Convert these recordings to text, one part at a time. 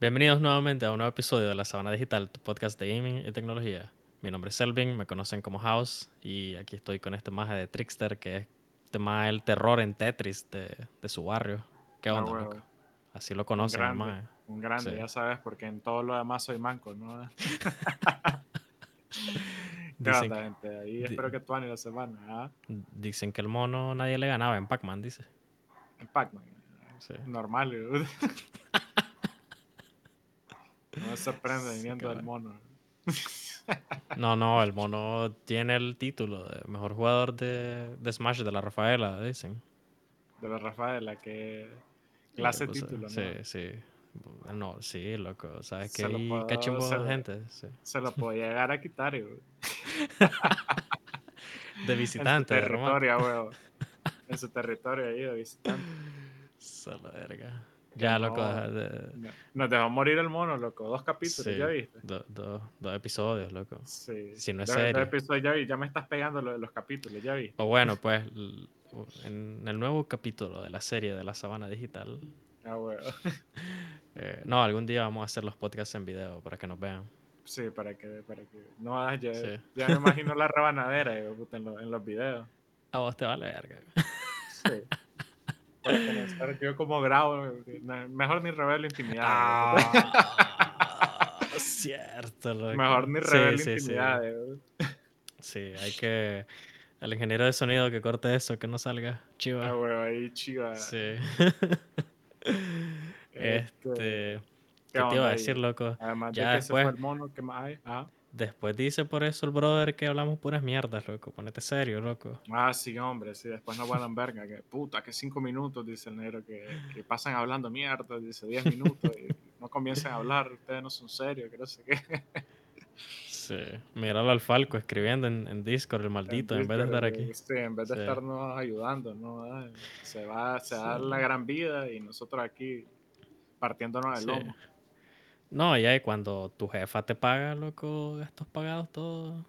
Bienvenidos nuevamente a un nuevo episodio de La Sabana Digital, tu podcast de gaming y tecnología. Mi nombre es Selvin, me conocen como House y aquí estoy con este maje de Trickster que es este maje el terror en Tetris de, de su barrio. ¿Qué Ah, onda, loco? Así lo Un conocen, el grande, maje. un grande, Sí. ya sabes, porque en todo lo demás soy manco, ¿no? ¿Qué Dicen, onda, gente? Ahí espero que tú la semana, ¿ah? dicen que el mono nadie le ganaba en Pac-Man, dice. En Pac-Man. Sí. Normal. No Sí, viniendo del cabrón. mono. No, no, el mono tiene el título de mejor jugador de, de Smash de la Rafaela, dicen. De la Rafaela, que Sí, clase pues, título, ¿no? Sí, sí. No, sí, loco. Sabes que Se hay cachimbo se de gente. sí. Se lo puedo llegar a quitar. De En su visitante, de Roma. territorio, huevo. En su territorio ahí de visitante. Solo verga. Ya, loco. no. deja de- No- Nos dejó morir el mono, loco. Dos capítulos, sí, ¿ya viste? do- do- dos episodios, loco. Sí. Si no es serio. episodio, ya, vi, ya me estás pegando lo de los capítulos, ya vi. O bueno, pues en el nuevo capítulo de la serie de la Sabana Digital. Ah, huevo. eh, no, algún día vamos a hacer los podcasts en video para que nos vean. Sí, para que, para que. No, ah, ya, Sí. ya me imagino la rebanadera eh, en, lo- en los videos. A vos te vale verga. Sí. Para comenzar, yo como grabo, mejor ni revelo intimidad. Ah, cierto, loco. mejor ni Sí, revelo sí, sí. intimidad. eh. Sí, hay que. El ingeniero de sonido que corte eso, que no salga Ah, chiva. huevo, ahí chiva. Sí. Este, este. ¿qué ¿Qué te iba a ahí? decir, loco? Además ya de que se después- fue el mono, ¿qué más hay? Ah, Después dice por eso el brother que hablamos puras mierdas, loco. Ponete serio, loco. ah, sí, hombre, sí, después no vuelan verga, que puta, que cinco minutos, dice el negro, que, que pasan hablando mierda, dice diez minutos y no comiencen a hablar, ustedes no son serios, que no sé qué. Sí. Míralo al Falco escribiendo en, en Discord, el maldito, en, vez de estar aquí. Sí, en vez de Sí. estarnos ayudando, ¿no? Ah, Se va, se da Sí. la gran vida y nosotros aquí partiéndonos el Sí. lomo. No, ya y cuando tu jefa te paga, loco, gastos pagados, todo.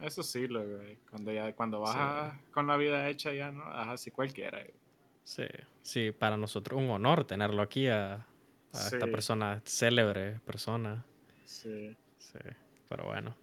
Eso sí, lo, güey, cuando, ya, cuando vas Sí. a- con la vida hecha ya, ¿no? Así cualquiera. güey. Sí, sí, para nosotros un honor tenerlo aquí a, a esta persona, célebre persona. Sí. Sí, pero bueno.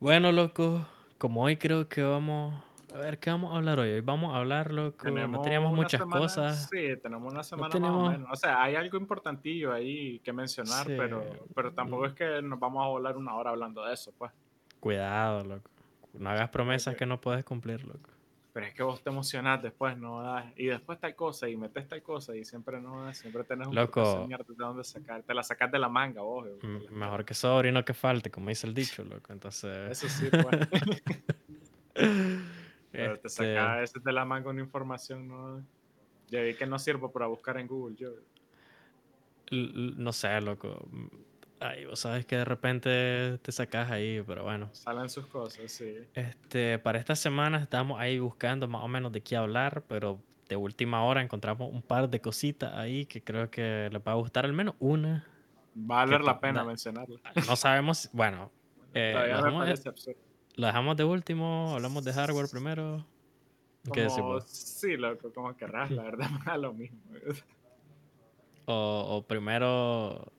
Bueno, loco, como hoy creo que vamos... A ver, ¿qué vamos a hablar hoy? Hoy vamos a hablar, loco, no teníamos muchas semana- cosas. Sí, tenemos una semana tenemos- más o menos. O sea, hay algo importantillo ahí que mencionar, Sí. pero, pero tampoco es que nos vamos a volar una hora hablando de eso, pues. Cuidado, loco. No hagas promesas que no puedes cumplir, loco. Pero es que vos te emocionás después, ¿no? Y después tal cosa, y metes tal cosa, y siempre no, siempre tenés un Loco. de dónde sacar. Te la sacas de la manga, vos. la- Mejor que sobre y no que falte, como dice el dicho, loco. Entonces... Eso sí, pues. Pero te este, sacas ese de la manga una información, ¿no? Ya vi que no sirvo para buscar en Google, yo. l- no sé, loco. Ay, vos sabes que de repente te sacas ahí, pero bueno. Salen sus cosas, sí. Este, para esta semana estamos ahí buscando más o menos de qué hablar, pero de última hora encontramos un par de cositas ahí que creo que les va a gustar al menos una. Va a valer la pena mencionarlo. No sabemos, bueno, eh, Todavía me parece absurdo. Lo dejamos de último, hablamos de hardware primero. ¿Qué Como, vos? sí, loco, como querrás, la verdad, me da lo mismo. O, o primero.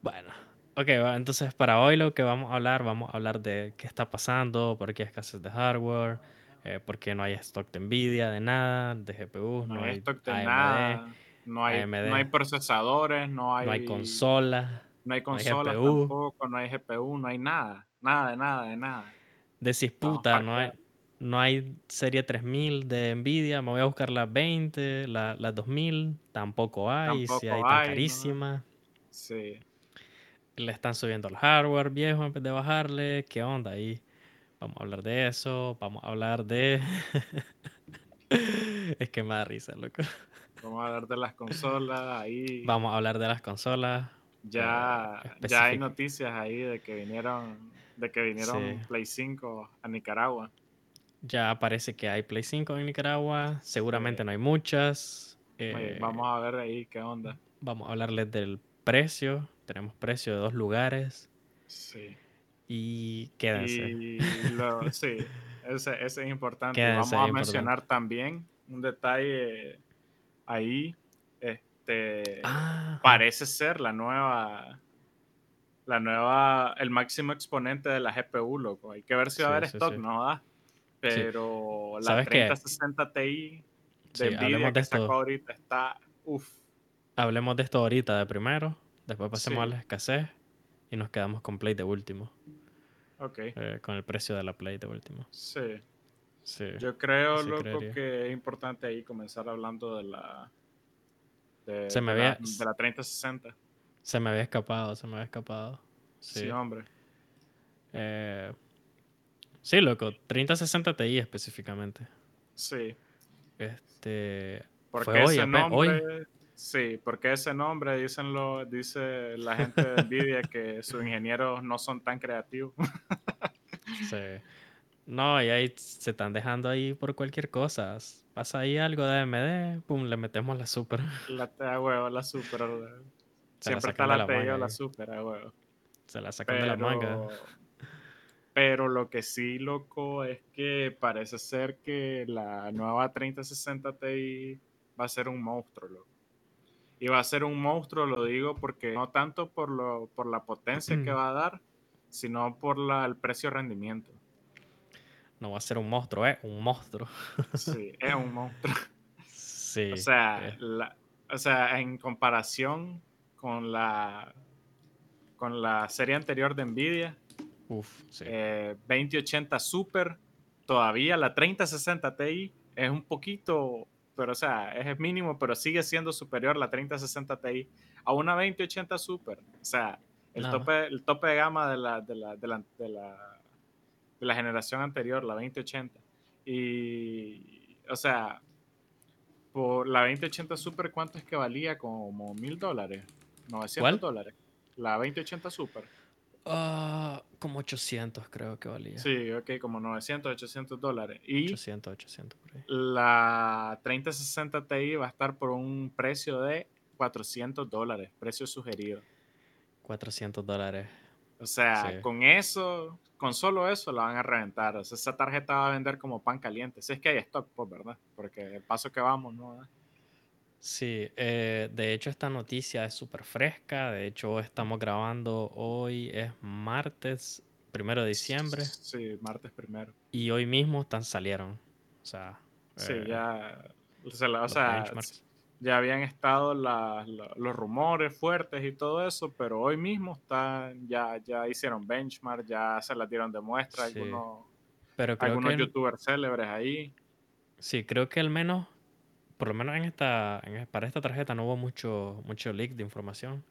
Bueno, ok, entonces para hoy lo que vamos a hablar, vamos a hablar de qué está pasando, por qué escasez de hardware, eh, por qué no hay stock de Nvidia, de nada, de GPU, No, no, hay stock de AMD, nada, no hay, AMD. no hay procesadores, no hay, no hay consolas. no hay no hay consolas GPU. tampoco, no hay GPU, no hay nada, nada de nada, de nada. Decís, No, puta, no hay, no hay serie 3000 de Nvidia, me voy a buscar las 20, la- las 2000, tampoco hay, si Tampoco hay tan hay, ¿no? carísimas. Sí. le están subiendo el hardware viejo en vez de bajarle. ¿Qué onda ahí? Vamos a hablar de eso. Vamos a hablar de. es que me da risa, loco. Vamos a hablar de las consolas, ahí Vamos a hablar de las consolas. ya, ya hay noticias ahí de que vinieron, de que vinieron Sí. Play 5 a Nicaragua. Ya parece que hay Play 5 en Nicaragua. Seguramente no hay muchas. Oye, Eh, vamos a ver ahí qué onda. vamos a hablarles del precio. Tenemos precio de dos lugares. Sí. Y quédense. Y lo- sí, ese, ese es importante. Quédense Vamos a importante. mencionar también un detalle ahí. este Ah, parece ser la nueva la nueva el máximo exponente de la GPU, loco. Hay que ver si va a haber sí, stock, sí. no da. Pero la ¿Sabes qué? 3060 Ti de Nvidia hablemos de que sacó esto. ahorita está uff. Hablemos de esto ahorita de primero, después pasemos a la escasez y nos quedamos con Play de último, Ok. eh, con el precio de la Play de último. Sí. Sí. Yo creo, loco, creería. que es importante ahí comenzar hablando de la de, Se me de la, de la 3060. Se me había escapado, se me había escapado. Sí, Sí. hombre. Eh, sí, loco, 3060 Ti específicamente. Sí. Este, Porque Fue hoy, ese hoy. nombre, sí, porque ese nombre dicen lo, dice la gente de Nvidia que sus ingenieros no son tan creativos. sí. No, y ahí se están dejando ahí por cualquier cosa. Pasa ahí algo de AMD, pum, le metemos la super. la T a huevo, la super. Siempre está la T o la super a huevo. Se la sacan de la manga. Pero, lo que sí, loco, es que parece ser que la nueva 3060 Ti va a ser un monstruo, loco. Y va a ser un monstruo, lo digo, porque no tanto por, lo, por la potencia que va a dar, sino por la, el precio-rendimiento. No va a ser un monstruo, ¿eh? Un monstruo. Sí, es un monstruo. Sí. O sea, eh, la- o sea, en comparación con la, con la serie anterior de Nvidia, uf, sí. eh, 2080 Super, todavía la 3060 Ti es un poquito, pero o sea, es mínimo, pero sigue siendo superior la 3060 Ti a una 2080 Super. O sea, el, Nada. tope, el tope de gama de la, de la, de la, de la, de la generación anterior, la 2080. Y, o sea, por la 2080 Super, ¿cuánto es que valía? Como mil dólares, 900 ¿Cuál? dólares. La 2080 Super. Ah, como 800 creo que valía. Sí, ok, como 900, 800 dólares. Y 800, 800 por ahí. la 3060 Ti va a estar por un precio de 400 dólares, precio sugerido. 400 dólares. O sea, Sí. con eso, con solo eso la van a reventar. O sea, esa tarjeta va a vender como pan caliente. Si es que hay stock, pues, ¿verdad? Porque el paso que vamos, ¿no? Sí, eh, de hecho esta noticia es súper fresca. De hecho estamos grabando hoy, es martes, primero de diciembre. Sí, martes primero. Y hoy mismo están salieron. O sea, Sí, eh, ya. O sea, la- o sea, ya habían estado la- la- los rumores fuertes y todo eso, pero hoy mismo están, ya, ya hicieron benchmark, ya se las dieron de muestra Sí. algunos, Pero algunos que youtubers célebres ahí. sí, creo que al menos, por lo menos en esta, en- para esta tarjeta no hubo mucho, mucho leak de información.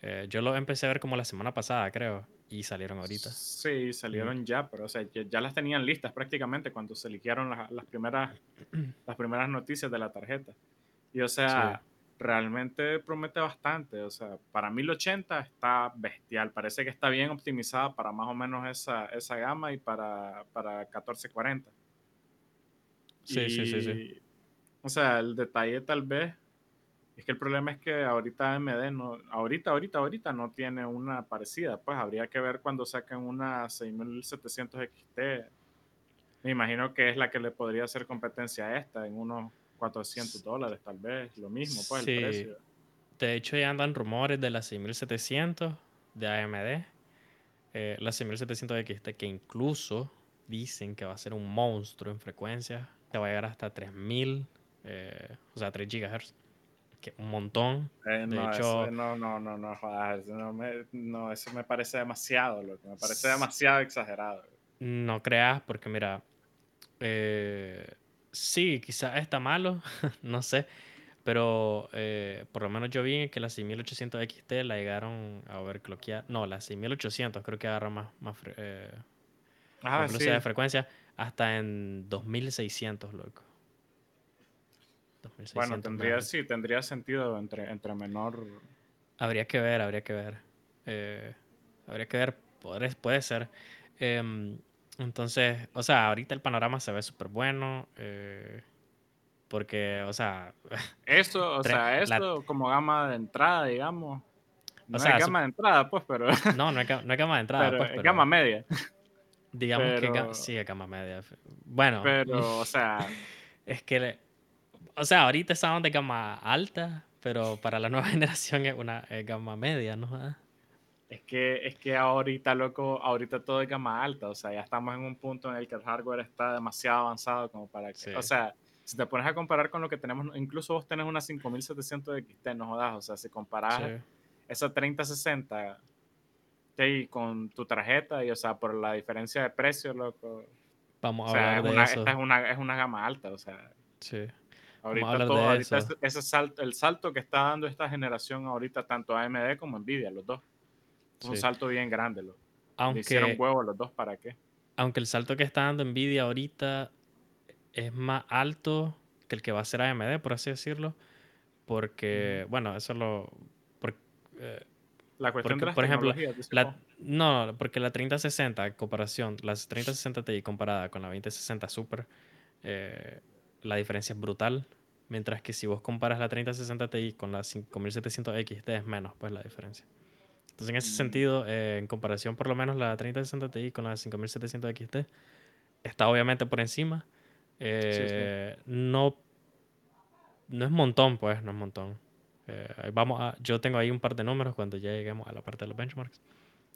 Eh, yo lo empecé a ver como la semana pasada, creo, y salieron ahorita. Sí, salieron ya, pero o sea, ya, ya las tenían listas prácticamente cuando se eligieron las, las primeras, las primeras noticias de la tarjeta. Y o sea, realmente promete bastante. O sea, para 1080 está bestial. Parece que está bien optimizada para más o menos esa, esa gama y para, para 1440. Sí, sí, sí, sí. O sea, el detalle tal vez es que el problema es que ahorita AMD no, ahorita, ahorita, ahorita no tiene una parecida. Pues habría que ver cuando saquen una 6700 XT. Me imagino que es la que le podría hacer competencia a esta en unos 400 dólares, tal vez. Lo mismo, pues Sí. el precio. De hecho, ya andan rumores de la 6700 de AMD. Eh, la 6700 XT que incluso dicen que va a ser un monstruo en frecuencia. Te va a llegar hasta 3000, eh, o sea, 3 GHz. Que un montón. Eh, De no, hecho- eso- no, no, no, no, jodas, no, me- no, eso me parece demasiado, loco, me parece demasiado exagerado. No creas, porque mira, eh, sí, quizás está malo, no sé, pero eh, por lo menos yo vi que la 6800 XT la llegaron a overclockear. No, la 6800 creo que agarra más, más, eh, Ah, sí. de frecuencia hasta en 2600, loco. 2600 Bueno, tendría, sí, tendría sentido entre, entre menor. Habría que ver, habría que ver. Eh, habría que ver, puede, puede ser. Em, entonces, o sea, ahorita el panorama se ve súper bueno. eh, porque, o sea, Eso, o sea, la- esto como gama de entrada, digamos. No sea, es su- gama de entrada, pues, pero, no, no es, no es gama de entrada, pero pues, es gama media. digamos que sí es gama media. Bueno, Pero, o sea, es que, o sea, ahorita estamos de gama alta, pero para la nueva generación es una gama media, ¿no? Ah. Es que, es que ahorita, loco, ahorita todo es gama alta, o sea, ya estamos en un punto en el que el hardware está demasiado avanzado como para que, o sea, si te pones a comparar con lo que tenemos, incluso vos tenés una 5700 XT, no jodas, o sea, si comparas esa 3060 con tu tarjeta y, o sea, por la diferencia de precio, loco. Vamos a hablar de eso. Esta es una, es una gama alta, o sea. Sí. Ahorita, todo, ahorita ese, salto, el salto que está dando esta generación ahorita, tanto AMD como Nvidia, los dos. Es un salto bien grande. Lo, aunque, hicieron huevos los dos, ¿para qué? Aunque el salto que está dando Nvidia ahorita es más alto que el que va a ser AMD, por así decirlo. Porque, bueno, eso lo... Eh, la cuestión de por ejemplo, la, no, porque la 3060 en comparación, la 3060 Ti comparada con la 2060 Super, eh, la diferencia es brutal. Mientras que si vos comparas la 3060 Ti con la 5700 XT es menos, pues la diferencia. Entonces, en ese mm. sentido, eh, en comparación por lo menos la 3060 Ti con la 5700 XT, está obviamente por encima. Eh, no, no es montón, pues, no es montón. Eh, vamos a, yo tengo ahí un par de números cuando ya lleguemos a la parte de los benchmarks.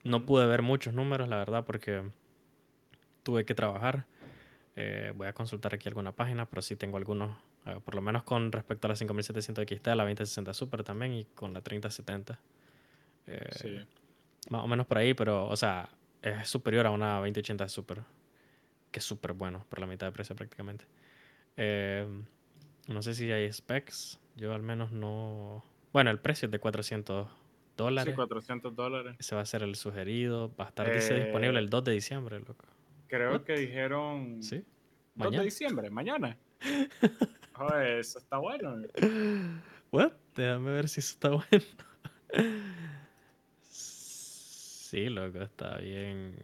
No pude ver muchos números, la verdad, porque tuve que trabajar. Eh, voy a consultar aquí alguna página, pero sí tengo algunos, eh, por lo menos con respecto a la 5700 XT, la 2060 Super también y con la 3070. sí. Más o menos por ahí, pero, o sea, es superior a una 2080 Super, que es súper bueno, por la mitad de precio prácticamente. no sé si hay specs. Yo al menos no... Bueno, el precio es de 400 dólares. Sí, 400 dólares. Ese va a ser el sugerido. Va a estar disponible el 2 de diciembre, loco. Creo que dijeron... Sí. 2 de diciembre, mañana. Joder, eso está bueno. What? Déjame ver si eso está bueno. sí, loco, está bien.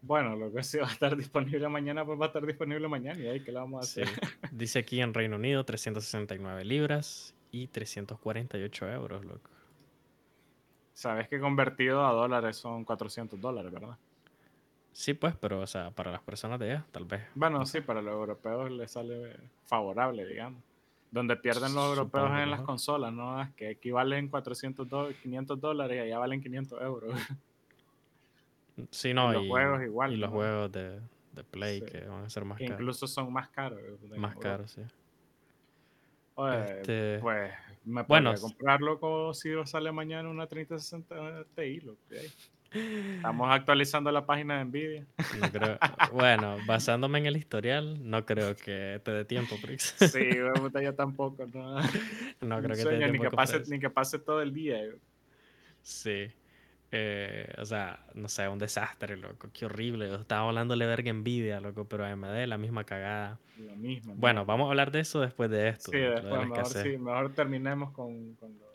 Bueno, lo que sí va a estar disponible mañana, pues va a estar disponible mañana y ahí que lo vamos a hacer. Dice aquí en Reino Unido 369 libras y 348 euros, loco. Sabes que convertido a dólares son 400 dólares, ¿verdad? Sí, pues, pero, o sea, para las personas de allá, tal vez. Bueno, sí, para los europeos les sale favorable, digamos. Donde pierden los europeos en las consolas, ¿no? Que equivalen 400 500 dólares y allá valen 500 euros. Sí, no, y los juegos igual. Y los juegos de, de Play que van a ser más caros. Incluso son más caros. Más caros, sí. este... Pues me bueno, comprarlo como si sale mañana una 3060 Ti. Lo que Estamos actualizando la página de Nvidia. No creo, bueno, basándome en el historial, no creo que te dé tiempo, Prix. Sí, yo tampoco. No, no creo que te dé tiempo. Ni que, pase, ni que pase todo el día. Sí. Eh, o sea, no sé, un desastre, loco. Qué horrible. Estaba hablándole verga envidia, loco, pero AMD la misma cagada. La misma. Bueno, vamos a hablar de eso después de esto. Sí, después, mejor, sí, mejor terminemos con, con lo...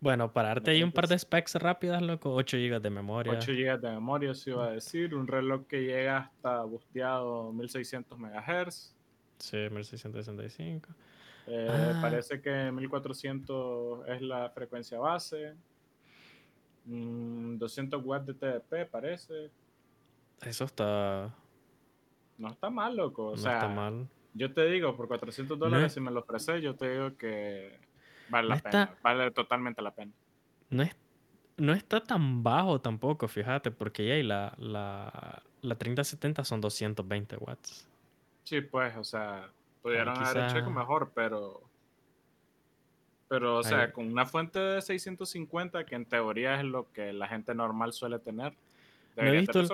Bueno, para darte ahí un par de specs rápidas, loco. 8 GB de memoria. 8 GB de memoria, se iba a decir. Un reloj que llega hasta busteado 1600 MHz. Sí, 1665. Eh, ah. Parece que 1400 es la frecuencia base. 200 mm, watts de TDP, parece. Eso está. No está mal, loco. O no sea, está mal. Yo te digo, por 400 dólares, si me lo ofreces, yo te digo que vale la pena. Vale totalmente la pena. No, es, no está tan bajo tampoco, fíjate, porque ya la, la, la 3070 son 220 watts. Sí, pues, o sea, pudieron haber hecho mejor, pero pero, o sea, con una fuente de 650, que en teoría es lo que la gente normal suele tener, no he, visto el,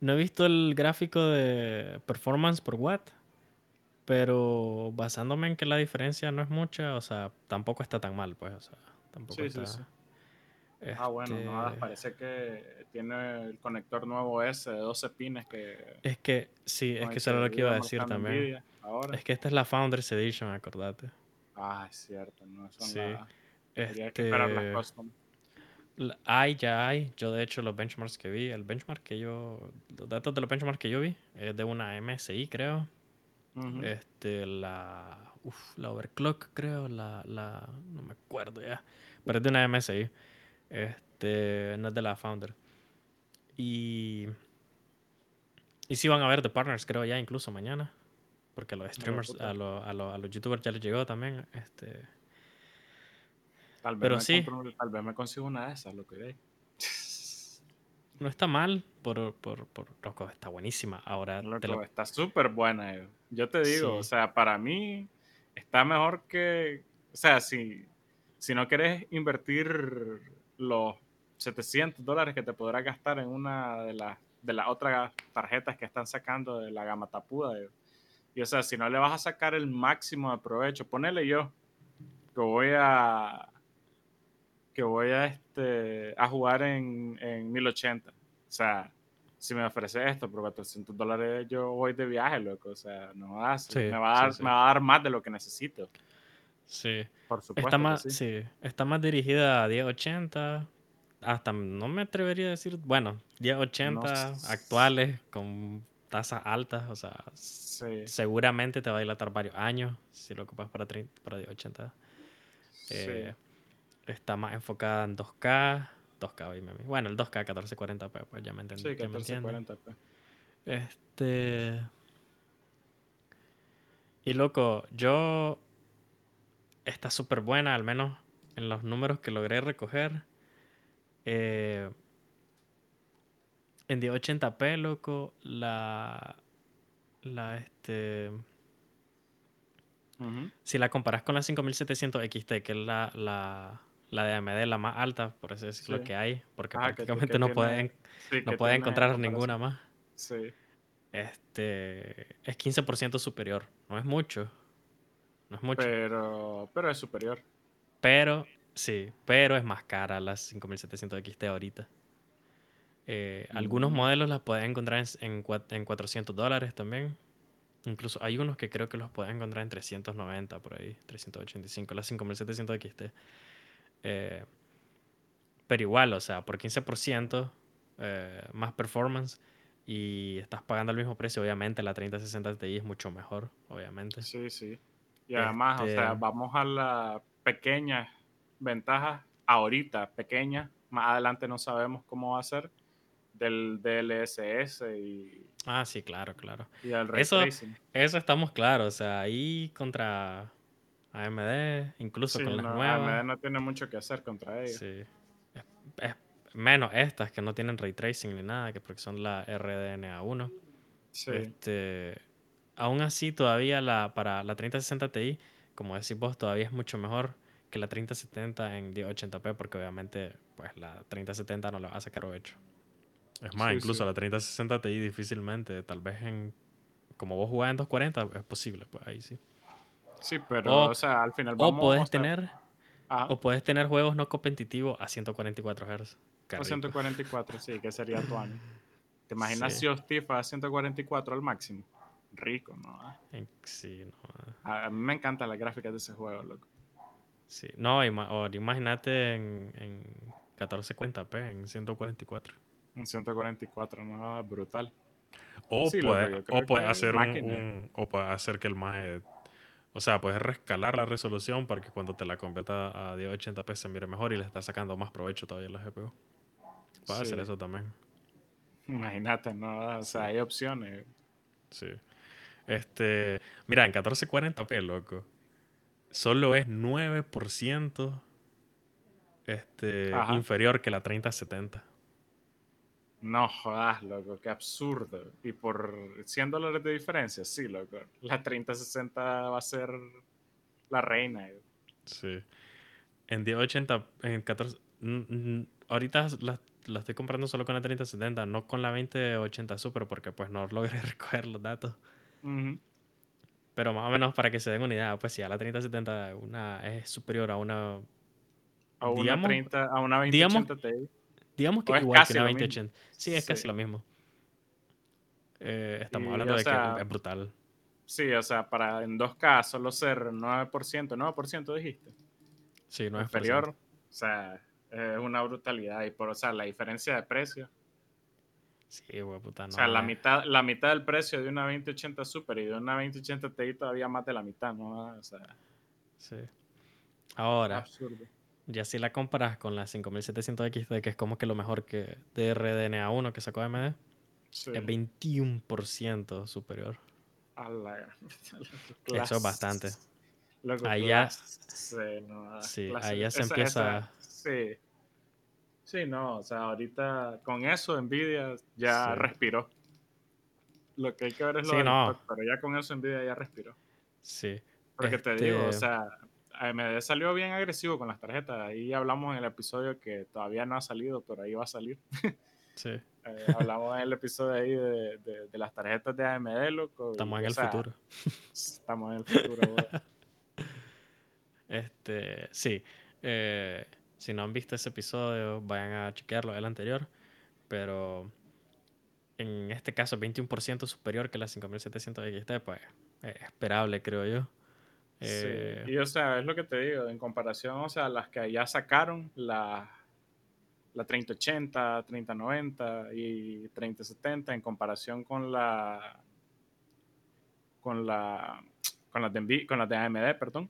no he visto el gráfico de performance por watt, pero basándome en que la diferencia no es mucha, o sea, tampoco está tan mal, pues, o sea, tampoco está... Sí, sí. Ah, bueno, no, este parece que tiene el conector nuevo ese de 12 pines que... Es que, sí, es que eso era lo que iba a decir también. Es que esta es la Founders Edition, acordate. Ah, es cierto, no son sí. Este... que esperar las custom. Hay, ya hay. Yo, de hecho, los benchmarks que vi, el benchmark que yo, los datos de los benchmarks que yo vi, es de una MSI, creo. Este, la, uf, la overclock, creo, la, la, no me acuerdo ya, pero es de una MSI. Este, no es de la Founder. Y, y sí van a ver de partners, creo, ya incluso mañana porque a los streamers, a, a, los youtubers ya les llegó también. Este, Tal vez, Pero me sí. compro- tal vez me consigo una de esas, lo que hay. No está mal, por, por, por loco, está buenísima. Ahora te Loco, lo- está súper buena. eh. Yo te digo, Sí. o sea, para mí está mejor que, o sea, si, si no quieres invertir los 700 dólares que te podrás gastar en una de las de las otras tarjetas que están sacando de la gama tapuda. eh. Y o sea, si no le vas a sacar el máximo de provecho, ponele yo que voy a que voy a este a jugar en, en 1080. O sea, si me ofrece esto por 400 dólares, yo voy de viaje, loco. O sea, no Sí, me, va a dar, sí, sí. me va a dar más de lo que necesito. Sí. Por supuesto. Está más, sí. está más dirigida a 1080. Hasta no me atrevería a decir, bueno, 1080 No actuales con tasas altas, o sea, seguramente te va a dilatar varios años si lo ocupas para, 30 para 1080. sí. Está más enfocada en 2K, 2K, oye, mami. bueno, el 2K 1440p, pues ya me entiendes. Sí, 1440p. Este. Y loco, yo. Está súper buena, al menos en los números que logré recoger. Eh, en 1080p, loco, la. La este. Si la comparas con la 5700 XT, que es la, la, la de AMD, la más alta, por así decirlo, Sí. que hay, porque que- prácticamente que no tiene- pueden, Sí, no pueden encontrar ninguna más. Sí. Este es 15% superior. No es mucho. No es mucho. Pero, pero es superior. Pero, sí, pero es más cara la 5700 XT ahorita. Eh, Algunos Mm. modelos las puedes encontrar en, en, cua- en 400 dólares también. Incluso hay unos que creo que los puedes encontrar en 390 por ahí, 385, la 5700 XT. Eh, pero igual, o sea, por 15% eh, más performance y estás pagando el mismo precio, obviamente la 3060 Ti es mucho mejor, obviamente. Sí, sí. Y además, o sea, Este- vamos a las pequeñas ventajas ahorita, pequeñas. Más adelante no sabemos cómo va a ser del DLSS y, Ah, sí, claro, claro. y el ray Eso-. Eso estamos claros, o sea, ahí contra AMD, incluso Sí, con las no, nuevas. AMD no tiene mucho que hacer contra ellos. Sí. Es- es- menos estas que no tienen ray tracing ni nada, que porque son la RDNA1. Sí, Este, aún así, todavía la, para la 3060 Ti, como decís vos, todavía es mucho mejor que la 3070 en 1080p, porque obviamente pues la 3070 no le va a sacar provecho. Es más, Sí, incluso sí. la 3060 Ti difícilmente, tal vez en... Como vos jugás en 240, es posible, pues ahí sí. Sí, pero, O- o, sea, al final O vamos puedes o sea, tener ajá, o puedes tener juegos no competitivos a 144 Hz. Rico. 144, sí, que sería tu año. ¿Te imaginas Sí. si Hostif a 144 al máximo? Rico, ¿no? Ah, En- Sí, no. A, a mí me encantan las gráficas de ese juego, loco. Sí. No, imagínate en, en 1440p, en 144. Un 144, ¿no? Brutal. O Sí, puede, o puede hacer un, o puede hacer que el más o sea, puedes rescalar la resolución para que cuando te la convierta a 1080p se mire mejor y le está sacando más provecho todavía a la GPU. Puede hacer eso también. Imagínate, ¿no? O sea, hay opciones. Sí. Este, mira, en 1440p, loco, solo es 9% este, Ajá. inferior que la 3070. No jodas, loco, qué absurdo. Y por 100 dólares de diferencia, sí, loco. La 3060 va a ser la reina. Sí. En 1080, en 14. mm, mm, ahorita la, la estoy comprando solo con la 3070, no con la 2080 Super, porque pues no logré recoger los datos. Ujú. Pero más o menos para que se den una idea, pues si a la 3070 una, es superior a una. A una, Digamos- 30, a una digamos- 2080 Ti. Digamos que es igual que casi lo mismo. 2080. Sí, es casi Sí. lo mismo. Eh, estamos Y, hablando de sea, que es brutal. Sí, o sea, para en 2K solo ser 9%, 9% dijiste. Sí, no es inferior. O sea, es una brutalidad. Y por, o sea, la diferencia de precio. Sí, güey, puta, no. o sea, la es- mitad, la mitad del precio de una 2080 Super y de una 2080 Ti todavía más de la mitad, ¿no? O sea, Sí. Ahora, absurdo. Ya si la comparas con la 5700 XT, que es como que lo mejor que de RDNA1 que sacó AMD, Sí. es 21% superior. A la- Eso es bastante. Loco, Ahí ya- clase, no, Sí, clase- ya se esa- empieza- esa- sí. Sí, no, o sea, ahorita con eso Nvidia ya Sí. respiró. Lo que hay que ver es lo Sí, del no. stock, pero ya con eso Nvidia ya respiró. Sí. Porque te digo, o Este- sea, AMD salió bien agresivo con las tarjetas. Ahí hablamos en el episodio que todavía no ha salido, pero ahí va a salir. Sí. Eh, hablamos en el episodio ahí de, de- de las tarjetas de AMD, loco. y, Estamos en el sea, futuro. Estamos en el futuro. Este, sí. eh, si no han visto ese episodio, vayan a chequearlo, el anterior. Pero en este caso, 21% superior que la 5700 XT, pues es esperable, creo yo. Eh, Sí, y o sea, es lo que te digo, en comparación, o sea, las que ya sacaron, la, la 3080, 3090 y 3070, en comparación con la con la con las de, con las de AMD, perdón,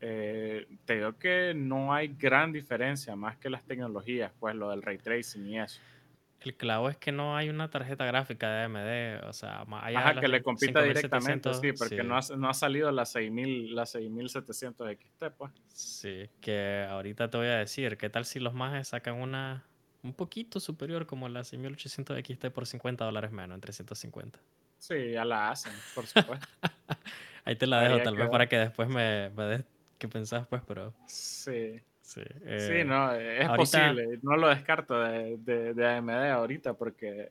eh, te digo que no hay gran diferencia más que las tecnologías, pues lo del ray tracing y eso. El clavo es que no hay una tarjeta gráfica de AMD, o sea, más allá Ajá, que le compita directamente, 5700, sí, porque No, ha, no ha salido la 6000, la 6700 XT, pues. Sí, que ahorita te voy a decir, ¿qué tal si los mages sacan una un poquito superior como la 6800 XT por 50 dólares menos, en 350? Sí, ya la hacen, por supuesto. Ahí te la dejo, tal vez para que después me, me des qué pensás, pues, pero Sí. Sí. Sí, eh, no, es ahorita- posible. No lo descarto de, de, de AMD ahorita porque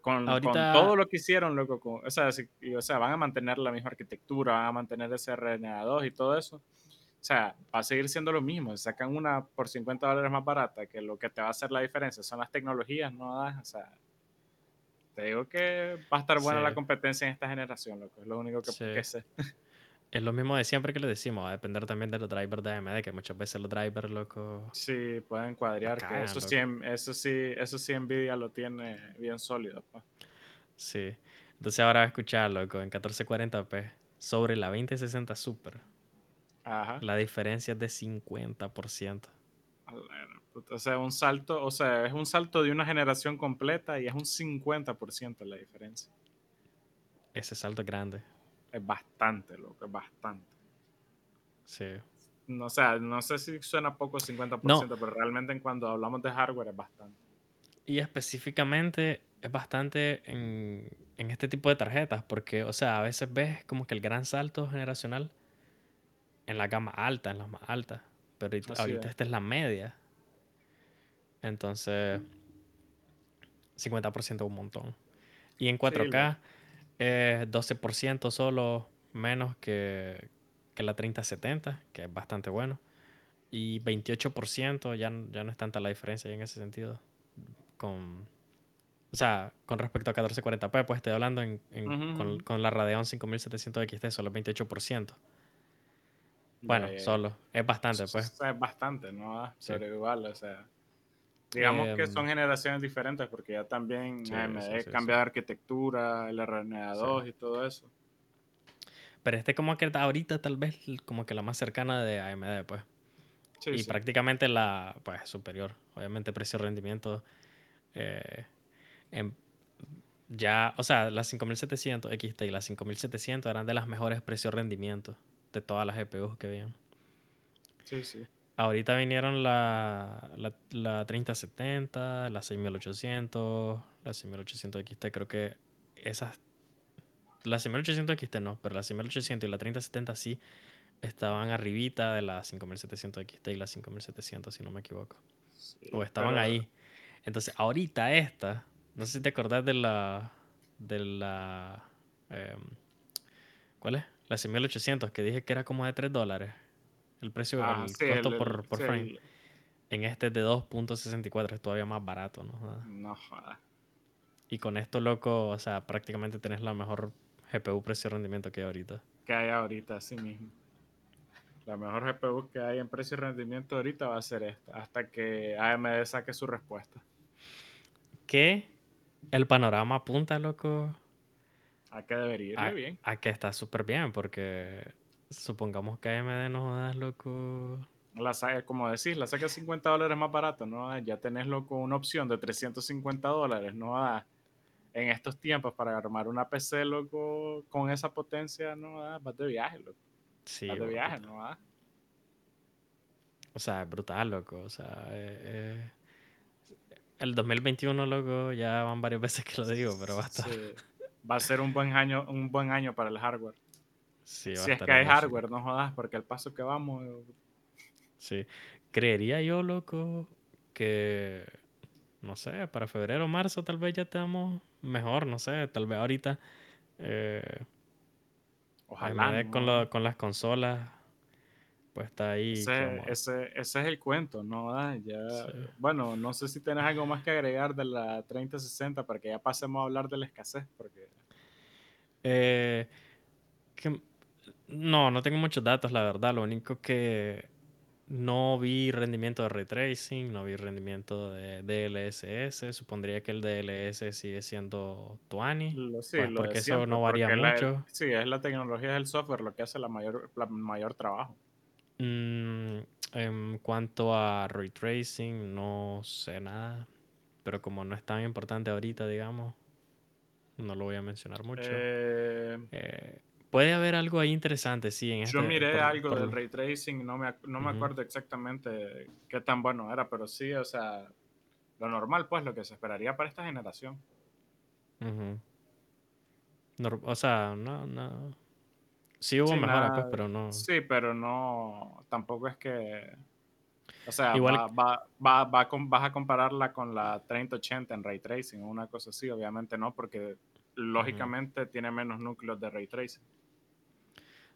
con, con Ahorita- todo lo que hicieron, loco, con- o, sea, si- y, o sea, van a mantener la misma arquitectura, van a mantener ese RNA2 y todo eso. O sea, va a seguir siendo lo mismo. Si sacan una por 50 dólares más barata, que lo que te va a hacer la diferencia son las tecnologías, ¿no? O sea, te digo que va a estar buena Sí. la competencia en esta generación, loco. Es lo único que, Sí. que sé. Es lo mismo de siempre que le decimos, va a depender también de los drivers de AMD, que muchas veces los drivers, loco, Sí, pueden cuadrear, que eso loco. sí, eso sí, eso sí Nvidia lo tiene bien sólido. pues. sí. Entonces ahora va a escuchar, loco, en 1440p sobre la 2060 Super, Ajá. la diferencia es de 50%. A la gran puta. O sea, un salto, o sea, es un salto de una generación completa y es un 50% la diferencia. Ese salto es grande. Es bastante, loco, es bastante. Sí. No, o sea, no sé si suena poco 50%, No. pero realmente en cuando hablamos de hardware es bastante. Y específicamente es bastante en, en este tipo de tarjetas, porque, o sea, a veces ves como que el gran salto generacional en la gama alta, en las más altas, pero ahorita, Así ahorita es. esta es la media. Entonces, 50% es un montón. Y en 4K, es 12% solo menos que, que la 3070, que es bastante bueno. Y 28% ya, ya no es tanta la diferencia en ese sentido. Con, o sea, con respecto a 1440p, pues estoy hablando en, en- Ujú, con, la Radeon 5700 XT, solo 28%. Bueno, solo. Es bastante, pues. es bastante, ¿no? Sí. Pero igual, o sea. Digamos que Em, son generaciones diferentes porque ya también Sí, AMD sí, cambia sí. de arquitectura, el RNA2 y todo eso. Pero este como que ahorita tal vez como que la más cercana de AMD, pues. Sí, y prácticamente la pues superior. Obviamente precio-rendimiento eh, en- ya, o sea, las 5700 XT y las 5700 eran de las mejores precio-rendimiento de todas las GPUs que habían. Sí, sí. Ahorita vinieron la, la, la 3070, la 6800, la 6800 XT. Creo que esas. La 6800 XT no, pero la 6800 y la 3070 sí estaban arribita de la 5700 XT y la 5700, si no me equivoco. sí, O estaban pero- ahí. Entonces, ahorita esta, no sé si te acordás de la. de la. em, ¿Cuál es? La 6800, que dije que era como de 3 dólares. El precio, Ah, el sí, costo el- por, por sí, frame. el- En este es de 2.64, es todavía más barato, ¿no? Joda. No jodas. Y con esto, loco, o sea, prácticamente tenés la mejor GPU precio-rendimiento que hay ahorita. que hay ahorita, así mismo. La mejor GPU que hay en precio y rendimiento ahorita va a ser esta, hasta que AMD saque su respuesta. Que el panorama apunta, loco, ¿A qué debería irle a, bien? a que está súper bien, porque supongamos que AMD no jodas, loco. La saca, como decís, la saca 50 dólares más barato, ¿no? Ah, Ya tenés loco una opción de 350 dólares, ¿no? Ah, En estos tiempos para armar una PC, loco, con esa potencia, ¿no? Ah, Vas de viaje, loco. Sí, Estás de viaje, ¿no? O sea, es brutal, loco. O sea, eh, eh, el 2021, loco, ya van varias veces que lo digo, pero va a estar. Sí. Va a ser un buen año, un buen año para el hardware. Sí, si es que hay hardware, no jodas, porque el paso que vamos, eh, Sí. Creería yo, loco, que. No sé, para febrero o marzo tal vez ya estamos mejor, no sé, tal vez ahorita. Eh, ojalá. ¿no? con, lo- con las consolas, pues está ahí. Ese, a- ese, ese es el cuento, ¿no? Ah, ya, Sí. Bueno, no sé si tienes algo más que agregar de la 3060 para que ya pasemos a hablar de la escasez, porque Eh, que- no, no tengo muchos datos, la verdad. Lo único que no vi rendimiento de ray tracing, no vi rendimiento de DLSS. Supondría que el DLS sigue siendo 20. lo, sí, Pues lo porque eso no varía la- mucho. sí, es la tecnología, es el software lo que hace la mayor, la mayor trabajo. Mm, en cuanto a ray tracing, no sé nada. Pero como no es tan importante ahorita, digamos, no lo voy a mencionar mucho. Eh, Eh, puede haber algo ahí interesante, sí. En yo este- miré por- algo por- del ray tracing, no me, no me acuerdo exactamente qué tan bueno era, pero sí, o sea, lo normal, pues, lo que se esperaría para esta generación. O sea, no, no. Sí hubo Sí, pues, pero no. Sí, pero no, tampoco es que, o sea, Igual- va, va, va, com- vas a compararla con la 3080 en ray tracing o una cosa así, obviamente no, porque lógicamente tiene menos núcleos de ray tracing.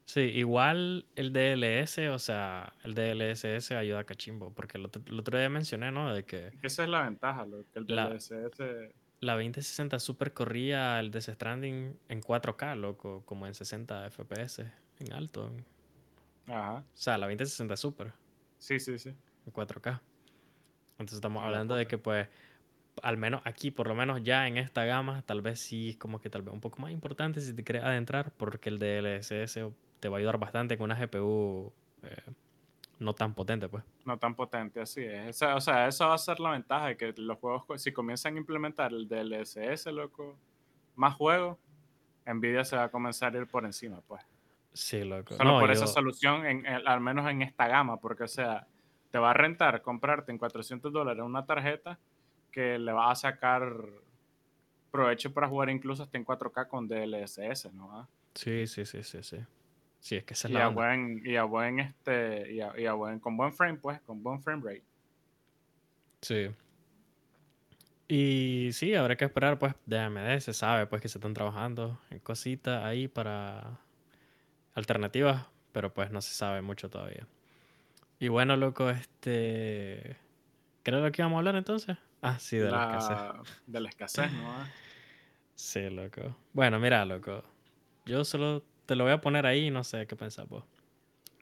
Sí, igual el DLS, o sea, el DLSS ayuda a cachimbo, porque el otro, el otro día mencioné, ¿no? De que Esa es la ventaja, lo que el La- DLSS, la 2060 Super corría el Death Stranding en 4K, loco, como en 60 FPS, en alto. ajá, O sea, la 2060 Super. sí, sí, sí. en 4K. Entonces estamos la hablando de que pues, al menos aquí, por lo menos ya en esta gama, tal vez sí es como que tal vez un poco más importante si te quieres adentrar, porque el DLSS te va a ayudar bastante con una GPU eh, no tan potente, pues. No tan potente, así es. O sea, esa va a ser la ventaja de que los juegos, si comienzan a implementar el DLSS, loco, más juegos, Nvidia se va a comenzar a ir por encima, pues. Sí, loco. Solo No, por yo- esa solución, en, en- al menos en esta gama, porque, o sea, te va a rentar comprarte en 400 dólares una tarjeta que le va a sacar provecho para jugar incluso hasta en 4K con DLSS, ¿no? Sí, sí, sí, sí, sí. Sí, es que esa es Y la a onda. buen, y a buen, este, y a, y a buen, con buen frame, pues, con buen frame rate. Sí. Y sí, habrá que esperar, pues, de AMD, se sabe, pues, que se están trabajando en cositas ahí para alternativas, pero pues no se sabe mucho todavía. Y bueno, loco, este... ¿Creo lo que íbamos a hablar entonces? Ah, sí, de la escasez. la, de la escasez, ¿no? Sí, loco. Bueno, mira, loco. Yo solo te lo voy a poner ahí y no sé qué pensar vos.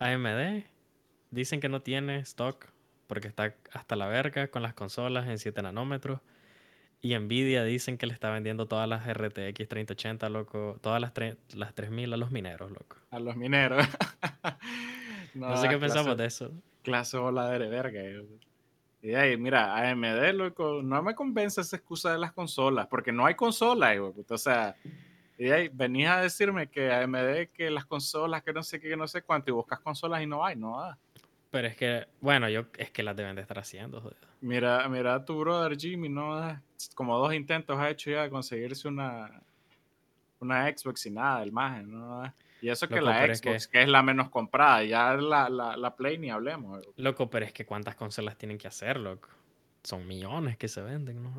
AMD dicen que no tiene stock porque está hasta la verga con las consolas en 7 nanómetros. Y Nvidia dicen que le está vendiendo todas las RTX 3080, loco. Todas las, las 3000 a los mineros, loco. A los mineros. No, sé qué pensamos de eso. Clase voladera de verga. yo. Y ahí, mira, AMD, loco, no me convence esa excusa de las consolas, porque no hay consolas, o sea, y ahí venís a decirme que AMD, que las consolas, que no sé qué, que no sé cuánto, y buscas consolas y no hay, no hay. Pero es que, bueno, yo es que las deben de estar haciendo, joder. Mira, mira a tu brother Jimmy, ¿no? Como dos intentos ha hecho ya de conseguirse una, una Xbox y nada, el maje, ¿no? Y eso que Loco, la pero es Xbox, que- que... es la menos comprada, ya la, la, la Play ni hablemos. Loco, pero es que cuántas consolas tienen que hacer, loco. Son millones que se venden, ¿no?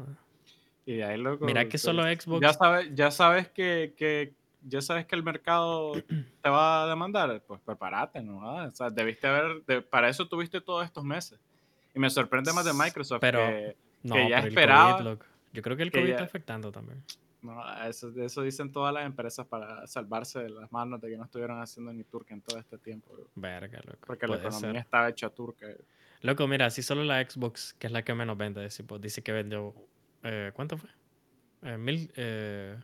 Y ahí, loco, Mira que solo Xbox Ya sabes, ya sabes que, que- ya sabes que el mercado te va a demandar, pues prepárate, ¿no? Ah, O sea, debiste haber, de- para eso tuviste todos estos meses. Y me sorprende más de Microsoft Pero- que, No, que ya pero esperaba- COVID, loco. Yo creo que el que COVID ya- está afectando también. no, eso, eso dicen todas las empresas para salvarse de las manos de que no estuvieron haciendo ni turca en todo este tiempo. Verga, loco. Porque la economía ser. estaba hecha turca. Loco, mira, si solo la Xbox, que es la que menos vende, dice que vendió. Eh, ¿Cuánto fue? Eh, mil. eh,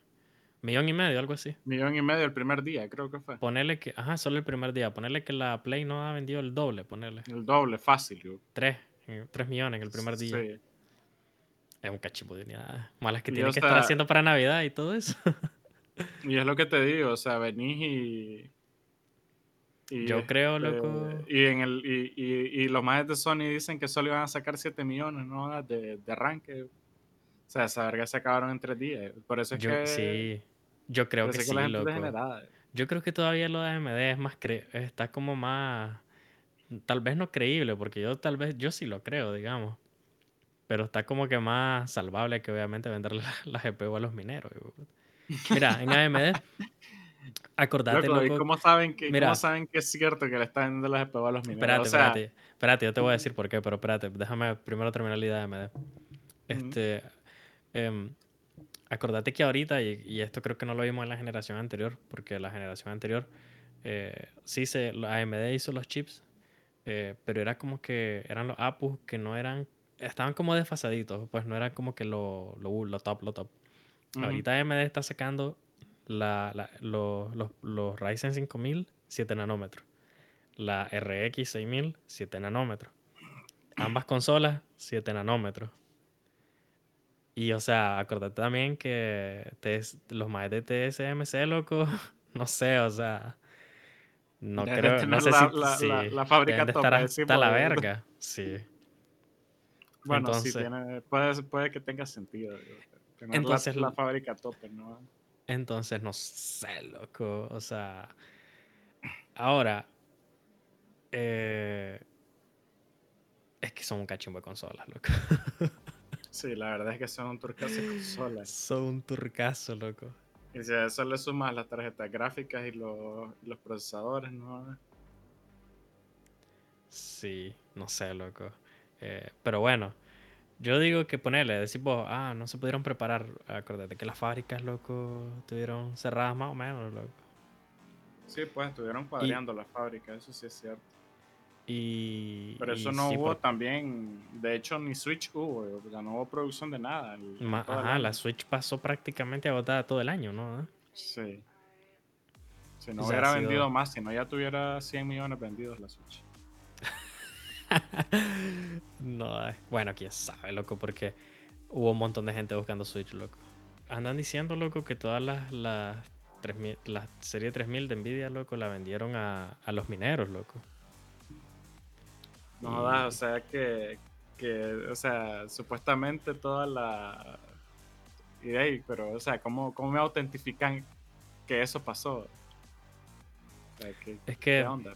millón y medio, algo así. Millón y medio el primer día, creo que fue. Ponerle que. Ajá, solo el primer día. Ponerle que la Play no ha vendido el doble. Ponerle. El doble, fácil. yo. Tres. eh, Tres millones en el primer día. Sí. Es un cachipo de unidades. Malas que tienen que estar haciendo para Navidad y todo eso. Y es lo que te digo, o sea, venís y. Y, Yo creo, loco. Y, en el, y, y, y los más de Sony dicen que solo iban a sacar 7 millones ¿no? de, de arranque. O sea, esa verga se acabaron en 3 días. Por eso es Yo, que, sí, yo creo que sí, que loco. Yo creo que todavía lo de AMD es más cre- está como más tal vez no creíble, porque yo tal vez yo sí lo creo, digamos. Pero está como que más salvable que obviamente vender la, la GPU a los mineros. Mira, en AMD acordate Loco, ¿y loco, cómo saben, que, Mira. cómo saben que es cierto que le están dando las GPU a los mineros? Espérate, o sea, espérate, espérate, yo te voy a decir por qué, pero espérate, déjame primero terminar la idea de AMD. Este, em, acordate que ahorita, y, y esto creo que no lo vimos en la generación anterior, porque la generación anterior eh, sí se, AMD hizo los chips, eh, pero era como que eran los APUs que no eran, estaban como desfasaditos, pues no eran como que lo, lo, lo top, lo top. Ahorita AMD está sacando la, la- los, los, los Ryzen 5000 7 nanómetros. La RX 6000 7 nanómetros. Ambas consolas 7 nanómetros. Y o sea, acordate también que los más de TSMC, loco, no sé, o sea, no Deben creo, tener no sé la- si la- sí, la- la fábrica de tope, estar hasta la verga, sí. Bueno, sí, Entonces- tiene, puede, puede que tenga sentido. tener la- Entonces, la, fábrica tope, ¿no? Entonces, no sé, loco. O sea, ahora, eh, es que son un cachimbo de consolas, loco. Sí, la verdad es que son un turcazo de consolas. son un turcazo, loco. Y si a eso le sumas las tarjetas gráficas y los, los procesadores, ¿no? Sí, no sé, loco. Eh, pero bueno, yo digo que ponerle, decir vos, ah, no se pudieron preparar. Acuérdate que las fábricas, loco, estuvieron cerradas más o menos, loco. Sí, pues estuvieron cuadreando la fábrica, eso sí es cierto. Y. Pero eso y no sí, hubo por- de de hecho ni Switch hubo, o sea, no hubo producción de nada. el- ma- Ajá, la Switch pasó prácticamente agotada todo el año, ¿no? Sí. Si no O sea, hubiera sido- vendido más, si no ya tuviera 100 millones vendidos la Switch. No, eh, bueno, quién sabe, loco, porque hubo un montón de gente buscando Switch, loco. Andan diciendo, loco, que todas las, las, 3000 la serie 3000 de Nvidia, loco, la vendieron a, a los mineros, loco. No jodas, o sea que, que, o sea, supuestamente toda la... Y de ahí, pero, o sea, ¿cómo, cómo me autentifican que eso pasó? O sea, ¿qué, Es qué que, onda?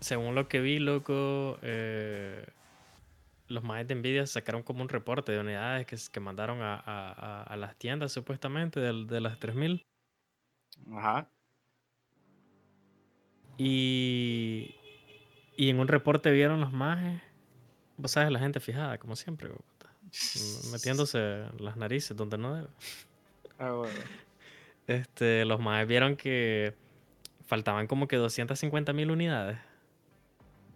según lo que vi, loco, eh, los maes de Nvidia sacaron como un reporte de unidades que, que mandaron a, a- las tiendas, supuestamente, del- de, las 3000. Ajá. Y, y en un reporte vieron los majes, vos sabes, la gente fijada, como siempre, güey, metiéndose las narices donde no debe. Ah, bueno. Este, los majes vieron que faltaban como que 250 mil unidades.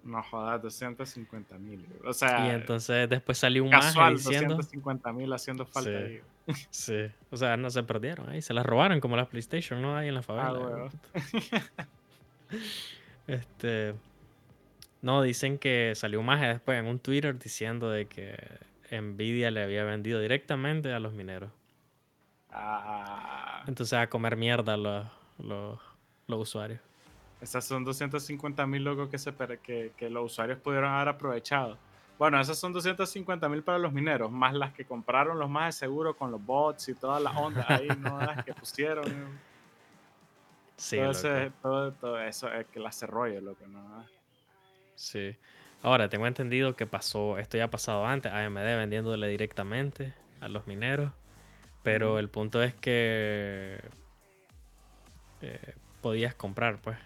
No jodas, 250 mil. O sea, y entonces después salió un maje casual, diciendo... 250 mil haciendo falta Sí. ahí. Sí, o sea, no se perdieron ahí, se las robaron como las PlayStation, ¿no? Ahí en la favela. Ah, güey, huevo. puta. Este. No, dicen que salió un maje después en un Twitter diciendo de que Nvidia le había vendido directamente a los mineros. Ah, Entonces a comer mierda los, los, los usuarios. esas son 250 mil locos que, se, que, que los usuarios pudieron haber aprovechado. Bueno, esas son 250 mil para los mineros, más las que compraron los más de seguro con los bots y todas las ondas ahí, ¿no? Las que pusieron. Sí, todo, ese- todo, todo eso es que la hace rollo, loco, ¿no? Sí. Ahora, tengo entendido que pasó, esto ya ha pasado antes, AMD vendiéndole directamente a los mineros. Pero el punto es que eh, podías comprar, pues.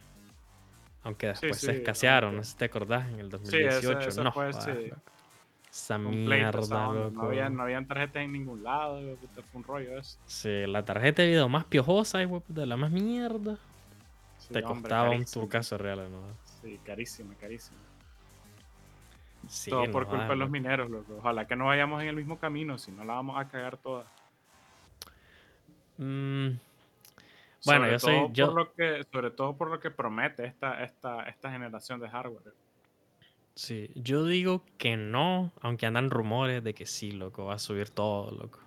Aunque después sí, se escasearon, no sé si te acordás, en el Sí, eso- 2018. eso no, fue, loco. Esa mierda. No, había, no habían tarjetas en ningún lado, fue un rollo eso. Sí, la tarjeta de video más piojosa, hijo de la más mierda. Te hombre, costaba un carísimo. turcaso real, ¿no? Sí, carísimo, carísimo. Sí, Todo no por culpa de los mineros, loco. Ojalá que no vayamos en el mismo camino, si no la vamos a cagar toda. Mm, Bueno, Sobre yo soy- yo- Por lo que, sobre todo por lo que promete esta, esta, esta generación de hardware. sí, yo digo que no, aunque andan rumores de que sí, loco, va a subir todo, loco.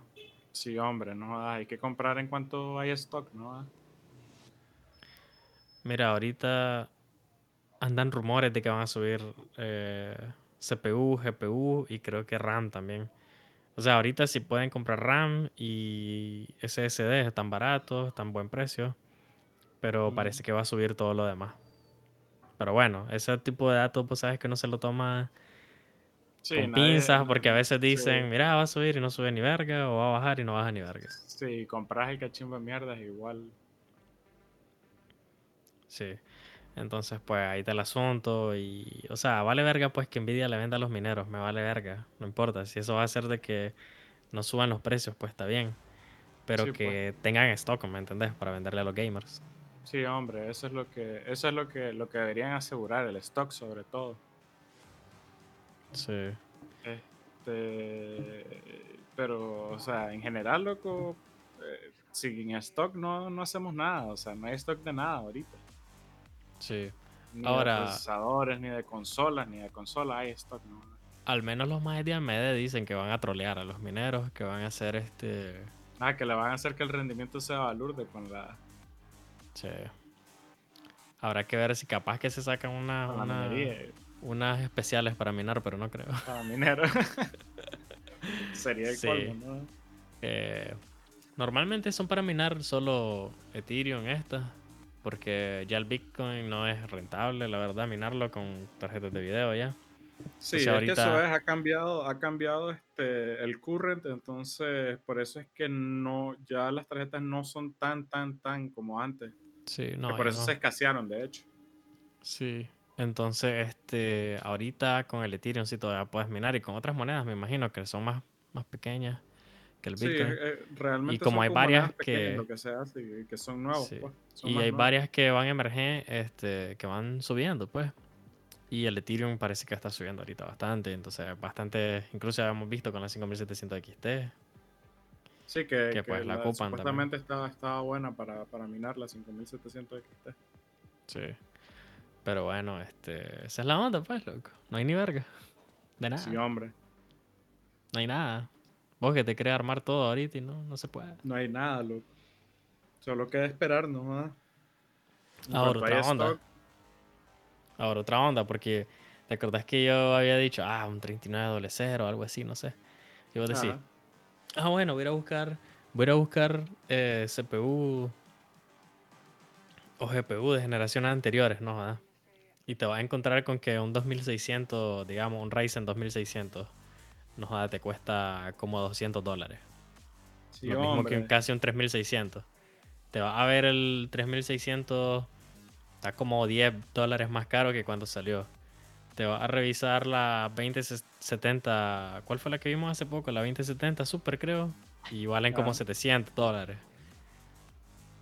Sí, hombre, no hay que comprar en cuanto hay stock, ¿no? Mira, ahorita andan rumores de que van a subir eh, CPU, GPU y creo que RAM también. O sea, ahorita si pueden comprar RAM y SSD están baratos, están buen precio, pero parece que va a subir todo lo demás. Pero bueno, ese tipo de datos, pues sabes que no se lo toma con pinzas, porque a veces dicen, mira, va a subir y no sube ni verga, o va a bajar y no baja ni verga. Sí, compras el cachimbo de mierda igual. Sí. Entonces, pues ahí está el asunto. Y, o sea, vale verga, pues que Nvidia le venda a los mineros. Me vale verga. No importa. Si eso va a hacer de que no suban los precios, pues está bien. Pero que pues. tengan stock, ¿me entendés? Para venderle a los gamers. Sí, hombre, eso es lo que, eso es lo que, lo que deberían asegurar, el stock sobre todo. Sí. Este, pero, o sea, en general, loco, eh, sin stock no, no hacemos nada. O sea, no hay stock de nada ahorita. Sí. Ni de procesadores, ni de consolas, ni de consolas hay stock, ¿no? Al menos los más de AMD dicen que van a trolear a los mineros, que van a hacer este. Ah, que le van a hacer que el rendimiento sea balurde con la. Sí. Habrá que ver si capaz que se sacan una, unas especiales para minar, pero no creo. Para minero. Sería el sí. ¿no? Eh, normalmente son para minar solo Ethereum estas porque ya el Bitcoin no es rentable, la verdad, minarlo con tarjetas de video ya. Sí, es que eso es, ha cambiado, ha cambiado este, el current, entonces por eso es que no, ya las tarjetas no son tan, tan, tan como antes. Sí, no. por eso se escasearon, de hecho. Sí, entonces, este, ahorita con el Ethereum sí todavía puedes minar y con otras monedas me imagino que son más, más pequeñas que el Bitcoin. Sí, eh, realmente y como hay varias que, que se hace, que son nuevos. Pues, y hay varias que van a emerger, este, que van subiendo, pues. Y el Ethereum parece que está subiendo ahorita bastante, entonces bastante, incluso habíamos visto con la 5700 XT. Sí, que, pues la, supuestamente estaba, estaba, buena para, para minar la 5700 XT. Sí. Pero bueno, este, esa es la onda, pues, loco. No hay ni verga. De nada. Sí, hombre. No hay nada. Vos que te crees armar todo ahorita y no, no se puede. No hay nada, loco. Solo queda esperar ¿no? Ahora otra onda. Ahora otra onda, porque te acordás que yo había dicho, ah, un 39 0 o algo así, no sé. Y vos decís, ah, bueno, voy a buscar, voy a buscar eh, CPU o GPU de generaciones anteriores, ¿no? Y te vas a encontrar con que un 2600, digamos, un Ryzen 2600 no te cuesta como 200 dólares. Lo mismo que casi un 3600. Te va a ver el 3600, está como 10 dólares más caro que cuando salió. Te va a revisar la 2070, ¿cuál fue la que vimos hace poco? La 2070 Super, creo. Y valen como 700 dólares.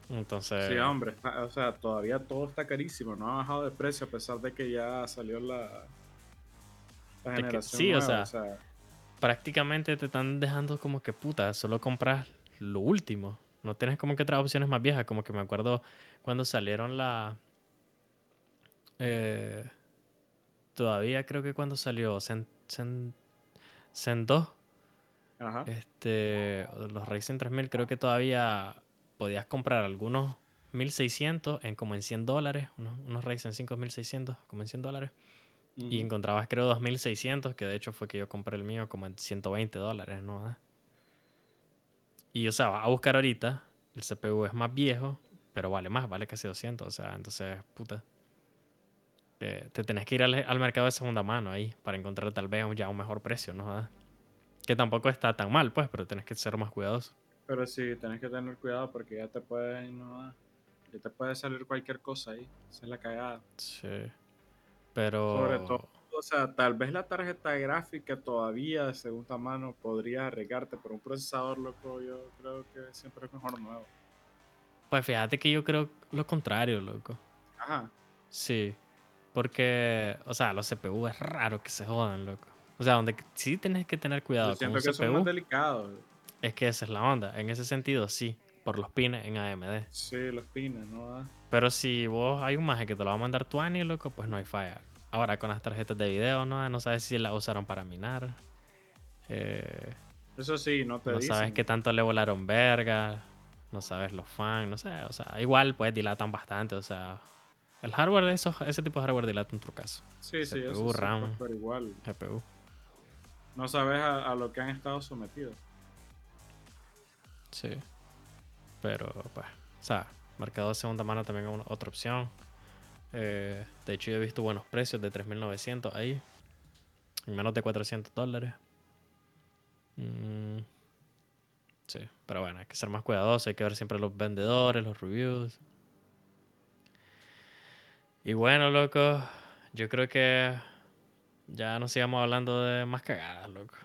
Entonces. Sí, hombre, o sea, todavía todo está carísimo, no ha bajado de precio a pesar de que ya salió la, la generación. sí, o sea prácticamente te están dejando como que puta, solo compras lo último. No tienes como que otras opciones más viejas. Como que me acuerdo cuando salieron la. Eh, todavía creo que cuando salió Zen, Zen, 2. Ajá. Este, los Ryzen 3000, creo que todavía podías comprar algunos 1600 en como en 100 dólares. Unos, unos Ryzen 5 1600 como en 100 dólares. Y encontrabas creo 2600, que de hecho fue que yo compré el mío como en 120 dólares, ¿no? Y o sea, a buscar ahorita, el CPU es más viejo, pero vale más, vale casi 200, o sea, entonces, puta. te tenés que ir al, mercado de segunda mano ahí para encontrar tal vez ya un mejor precio, ¿no? Que tampoco está tan mal, pues, pero tenés que ser más cuidadoso. Pero sí, tenés que tener cuidado porque ya te puede, ¿no? Ya te puede salir cualquier cosa ahí. Esa es la cagada. Sí. Pero... Sobre todo, o sea, tal vez la tarjeta gráfica todavía de segunda mano podría arriesgarte, pero un procesador, loco, yo creo que siempre es mejor nuevo. Pues fíjate que yo creo lo contrario, loco. Ajá. Sí. Porque, o sea, los CPU es raro que se jodan, loco. O sea, donde sí tienes que tener cuidado. Yo siento que son más delicados. Es que esa es la onda. En ese sentido, sí. Por los pines en AMD. Sí, los pines, ¿no? Pero si vos hay un maje que te lo va a mandar tu ANI, loco, pues no hay falla. Ahora con las tarjetas de video, ¿no? No sabes si la usaron para minar. Eh, Eso sí, no te No sabes qué tanto le volaron verga. No sabes los fans, no sé. O sea, igual pues dilatan bastante, o sea. El hardware, eso, ese tipo de hardware dilata en tu caso. Sí, sí, CPU, eso sí, RAM. pues, pero igual. GPU. No sabes a, a lo que han estado sometidos. Sí. Pero, pues, o sea, mercado de segunda mano también es una, otra opción. Eh, de hecho, yo he visto buenos precios de 3.900 ahí. En menos de 400 dólares. Mm, sí, pero bueno, hay que ser más cuidadoso. Hay que ver siempre los vendedores, los reviews. Y bueno, loco, yo creo que ya no sigamos hablando de más cagadas, loco.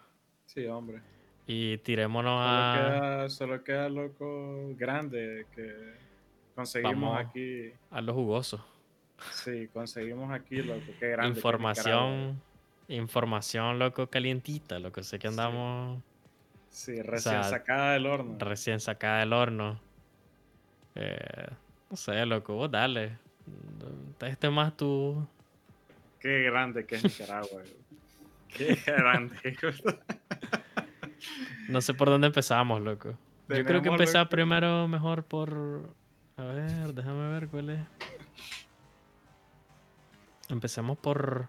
Sí, hombre. Y tirémonos Solo a... queda, solo queda loco grande que conseguimos Vamos. aquí. a lo jugoso. Sí, conseguimos aquí, loco. Qué grande. información, información, loco, calientita, lo que sé que andamos Sí, recién sea, sacada del horno. recién sacada del horno. Eh, no sé, loco, vos dale. Este más tu... Qué grande que es Nicaragua. Qué grande. No sé por dónde empezamos, loco. Yo creo que empezar primero mejor por... A ver, déjame ver cuál es. Empecemos por...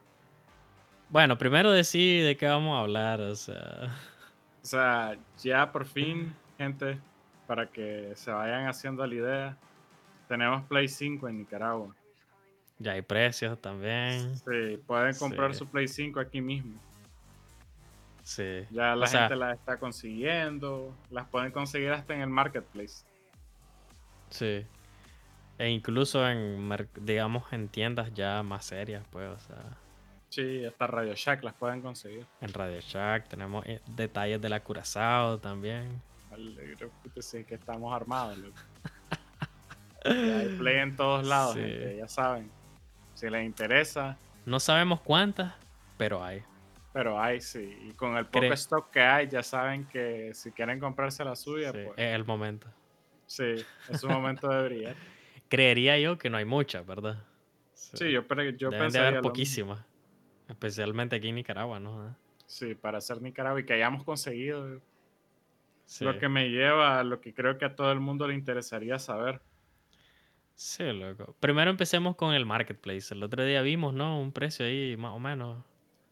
Bueno, primero decir de qué vamos a hablar, o sea... O sea, ya por fin, gente, para que se vayan haciendo la idea, tenemos Play 5 en Nicaragua. Ya hay precios también. Sí, pueden comprar Sí. su Play 5 aquí mismo. Sí. Ya la O sea, gente las está consiguiendo, las pueden conseguir hasta en el marketplace. Sí. E incluso en, digamos, en tiendas ya más serias, pues, o sea, Sí, hasta Radio Shack las pueden conseguir. en Radio Shack tenemos eh, detalles de la Curazao también. Alegre, puta, sí, que estamos armados, loco. Hay Play en todos lados, Sí. gente, ya saben. Si les interesa, No sabemos cuántas, pero hay. Pero hay, sí. Y con el poco stock que hay, ya saben que si quieren comprarse la suya, Sí, pues es el momento. sí, es un momento de brillar. Creería yo que no hay muchas, ¿verdad? Sí, yo, pre- yo Deben de haber poquísimas. Especialmente aquí en Nicaragua, ¿no? Sí, para ser Nicaragua y que hayamos conseguido. Sí. Lo que me lleva a lo que creo que a todo el mundo le interesaría saber. Sí, loco. Primero empecemos con el marketplace. El otro día vimos, ¿no? Un precio ahí, más o menos.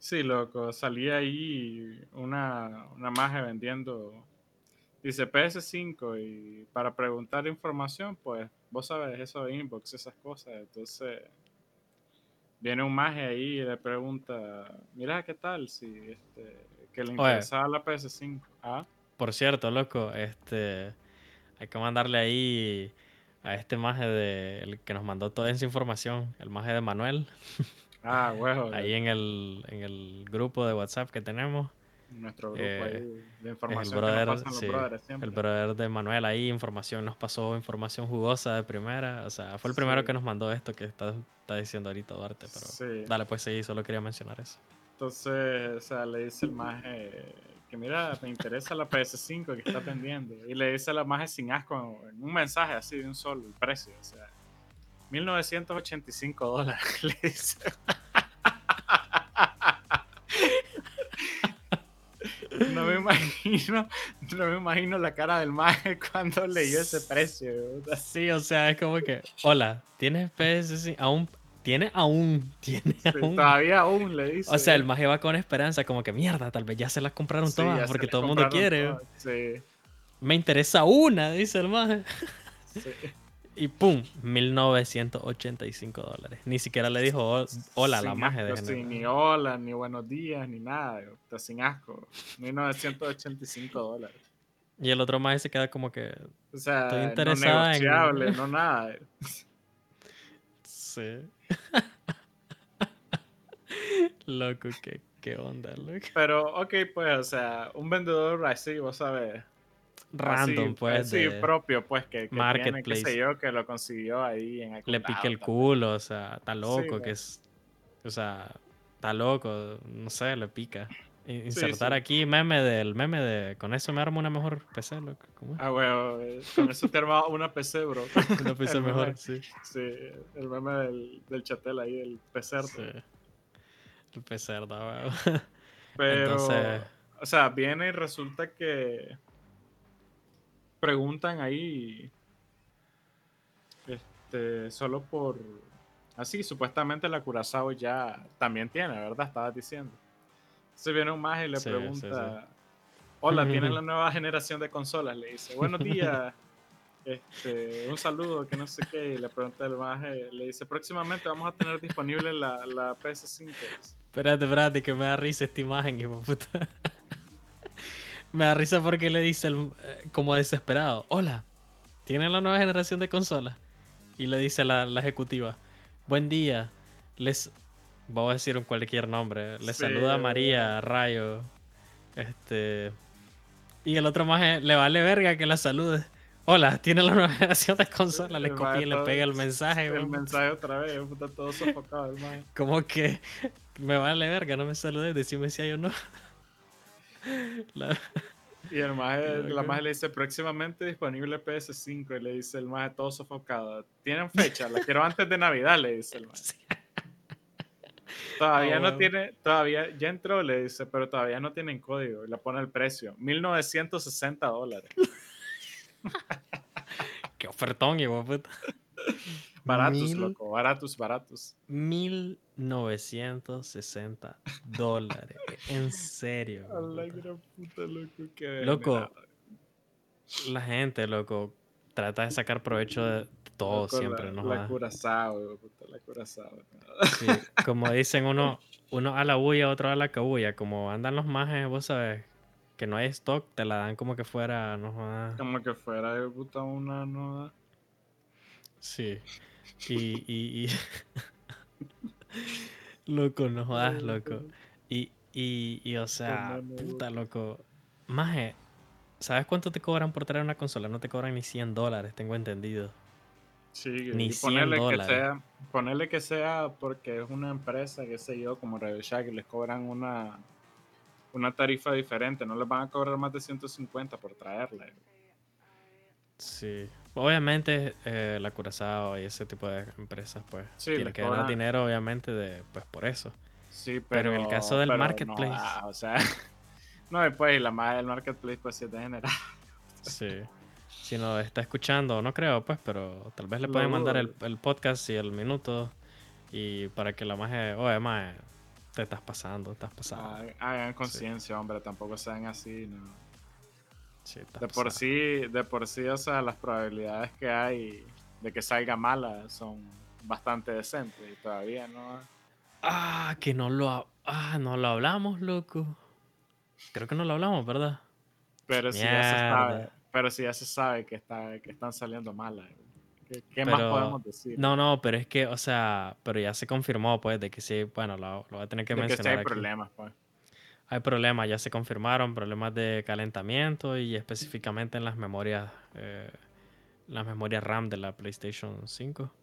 Sí, loco, salía ahí una, una maje vendiendo, dice PS5 y para preguntar información, pues vos sabes eso de inbox, esas cosas. Entonces, viene un maje ahí y le pregunta, mira, ¿qué tal? Si este, que le Oye. interesaba la PS5. Ah, Por cierto, loco, este hay que mandarle ahí a este maje de el que nos mandó toda esa información, el maje de Manuel, ah, huevo, ahí en el, en el grupo de WhatsApp que tenemos. nuestro grupo eh, ahí de El información brother, que nos pasan los sí, brothers siempre. el brother de Manuel ahí, información, nos pasó información jugosa de primera. O sea, fue el primero Sí. que nos mandó esto que está, está diciendo ahorita Duarte, pero Sí. dale, pues sí, solo quería mencionar eso. Entonces, o sea, le dice el maje que mira, me interesa la PS5 que está vendiendo. Y le dice a la maje sin asco en un mensaje así de un solo el precio. O sea, 1985 dólares. Le dice. No me imagino, no me imagino la cara del maje cuando leyó ese precio. ¿verdad? Sí, o sea, es como que, hola, ¿tienes PS5? Aún, tiene aún, tiene Sí, aún. todavía aún le dice. O sea, el maje va con esperanza, como que mierda, tal vez ya se las compraron Sí, todas porque todo el mundo quiere. Sí, Me interesa una, dice el maje. Y pum, 1985 dólares. Ni siquiera le dijo "Hol- hola a la maje de sí, ni hola, ni buenos días, ni nada. Está sin asco. 1985 dólares. Y el otro maje se queda como que, O sea, Estoy no interesada en- negociable, no nada. sí. Loco, qué, qué onda, loco. Pero, ok, pues, o sea, un vendedor así, vos sabes. Random, así, pues, de- propio, pues, que, que tiene, qué Marketplace. sé yo, que lo consiguió ahí en algún le pique lado, el tal. culo, o sea, está loco, que es, o sea, está loco, no sé, le pica. Insertar sí. aquí meme del meme de, con eso me armo una mejor PC, loco, ¿cómo es? Ah, bueno, con eso te armaba una PC, bro. Una PC el mejor, meme. sí. Sí, el meme del, del chatel ahí, el PC. sí. El PC, ¿verdad, weón? Pero, Entonces- o sea, viene y resulta que preguntan ahí, este, solo por, Así, supuestamente la Curazao ya también tiene, ¿verdad? Estabas diciendo. Se viene un más y le Sí, sí, pregunta, hola, ¿tienes la nueva generación de consolas? Le dice, buenos días, este, un saludo, que no sé qué. Y le pregunta el más, le dice, próximamente vamos a tener disponible la, la PS5. Espérate, espérate, que me da risa esta imagen, hijo puta. Me da risa porque le dice el- eh, como desesperado, hola, ¿tienen la nueva generación de consolas? Y le dice la, la ejecutiva, buen día, les... Voy a decir un cualquier nombre. Le Sí, saluda. María, Rayo. Este... Y el otro más le vale verga que la salude. Hola, ¿tienen la nueva generación de consolas? Le copia y le pega el mensaje. El mensaje otra vez, puta, todo sofocado. Como que me vale verga, no me saludes, decime si hay o no. La- Y el maje, la maje le dice, próximamente disponible PS5. Y le dice el maje todo sofocado. ¿Tienen fecha? La quiero antes de Navidad, le dice el maje. Todavía Ah, no tiene, todavía, ya entró, le dice, pero todavía no tienen código. Y le pone el precio, 1960 dólares. Qué ofertón, hijo de puta. Baratos, Mil- loco, baratos, baratos. 1960 dólares. En serio. A la puta. gran puta, loco, qué Loco, degenerado. La gente, loco, trata de sacar provecho de todo Loco, siempre, la, ¿no? La. Curazao, puta, la Curazao. Sí, Como dicen uno, uno a la bulla, otro a la cabulla. Como andan los majes, vos sabes, que no hay stock, te la dan como que fuera, no jodas. Como que fuera puta una no Sí. Y, y, y... loco, no jodas, loco. Y, y, y, o sea, mano, puta, loco. Maje, ¿sabes cuánto te cobran por traer una consola? No te cobran ni 100 dólares, tengo entendido. Sí, Ni y 100 ponerle que dólares. sea, ponerle que sea porque es una empresa, qué sé yo, como Radio Shack, y les cobran una una tarifa diferente, no les van a cobrar más de 150 por traerla. Sí. Obviamente, eh, la Curazao y ese tipo de empresas, pues, Sí, tienen que ganar cobran- dinero, obviamente, de, pues, por eso. Sí, pero, Pero en el caso del pero no, marketplace. ah, o sea, no después y la madre del marketplace pues sí es. Sí. Si nos está escuchando, no creo, pues, pero tal vez le pueden mandar el, podcast y el minuto y para que la maje, oye, maje, te estás pasando, estás pasando. Ah, Hagan conciencia, hombre, tampoco sean así, no. De por sí, de por sí, o sea, las probabilidades que hay de que salga mala son bastante decentes y todavía no. Ah, que no lo, ah, no lo hablamos, loco. Creo que no lo hablamos, ¿verdad? Pero si ya se sabe, pero si ya se sabe que está, que están saliendo malas. ¿Qué, qué más podemos decir? No, no, pero es que, o sea, pero ya se confirmó, pues, de que sí, bueno, lo, lo voy a tener que de que sí mencionar hay aquí. problemas, pues. Hay problemas, ya se confirmaron, problemas de calentamiento y específicamente en las memorias, eh, las memorias RAM de la PlayStation 5.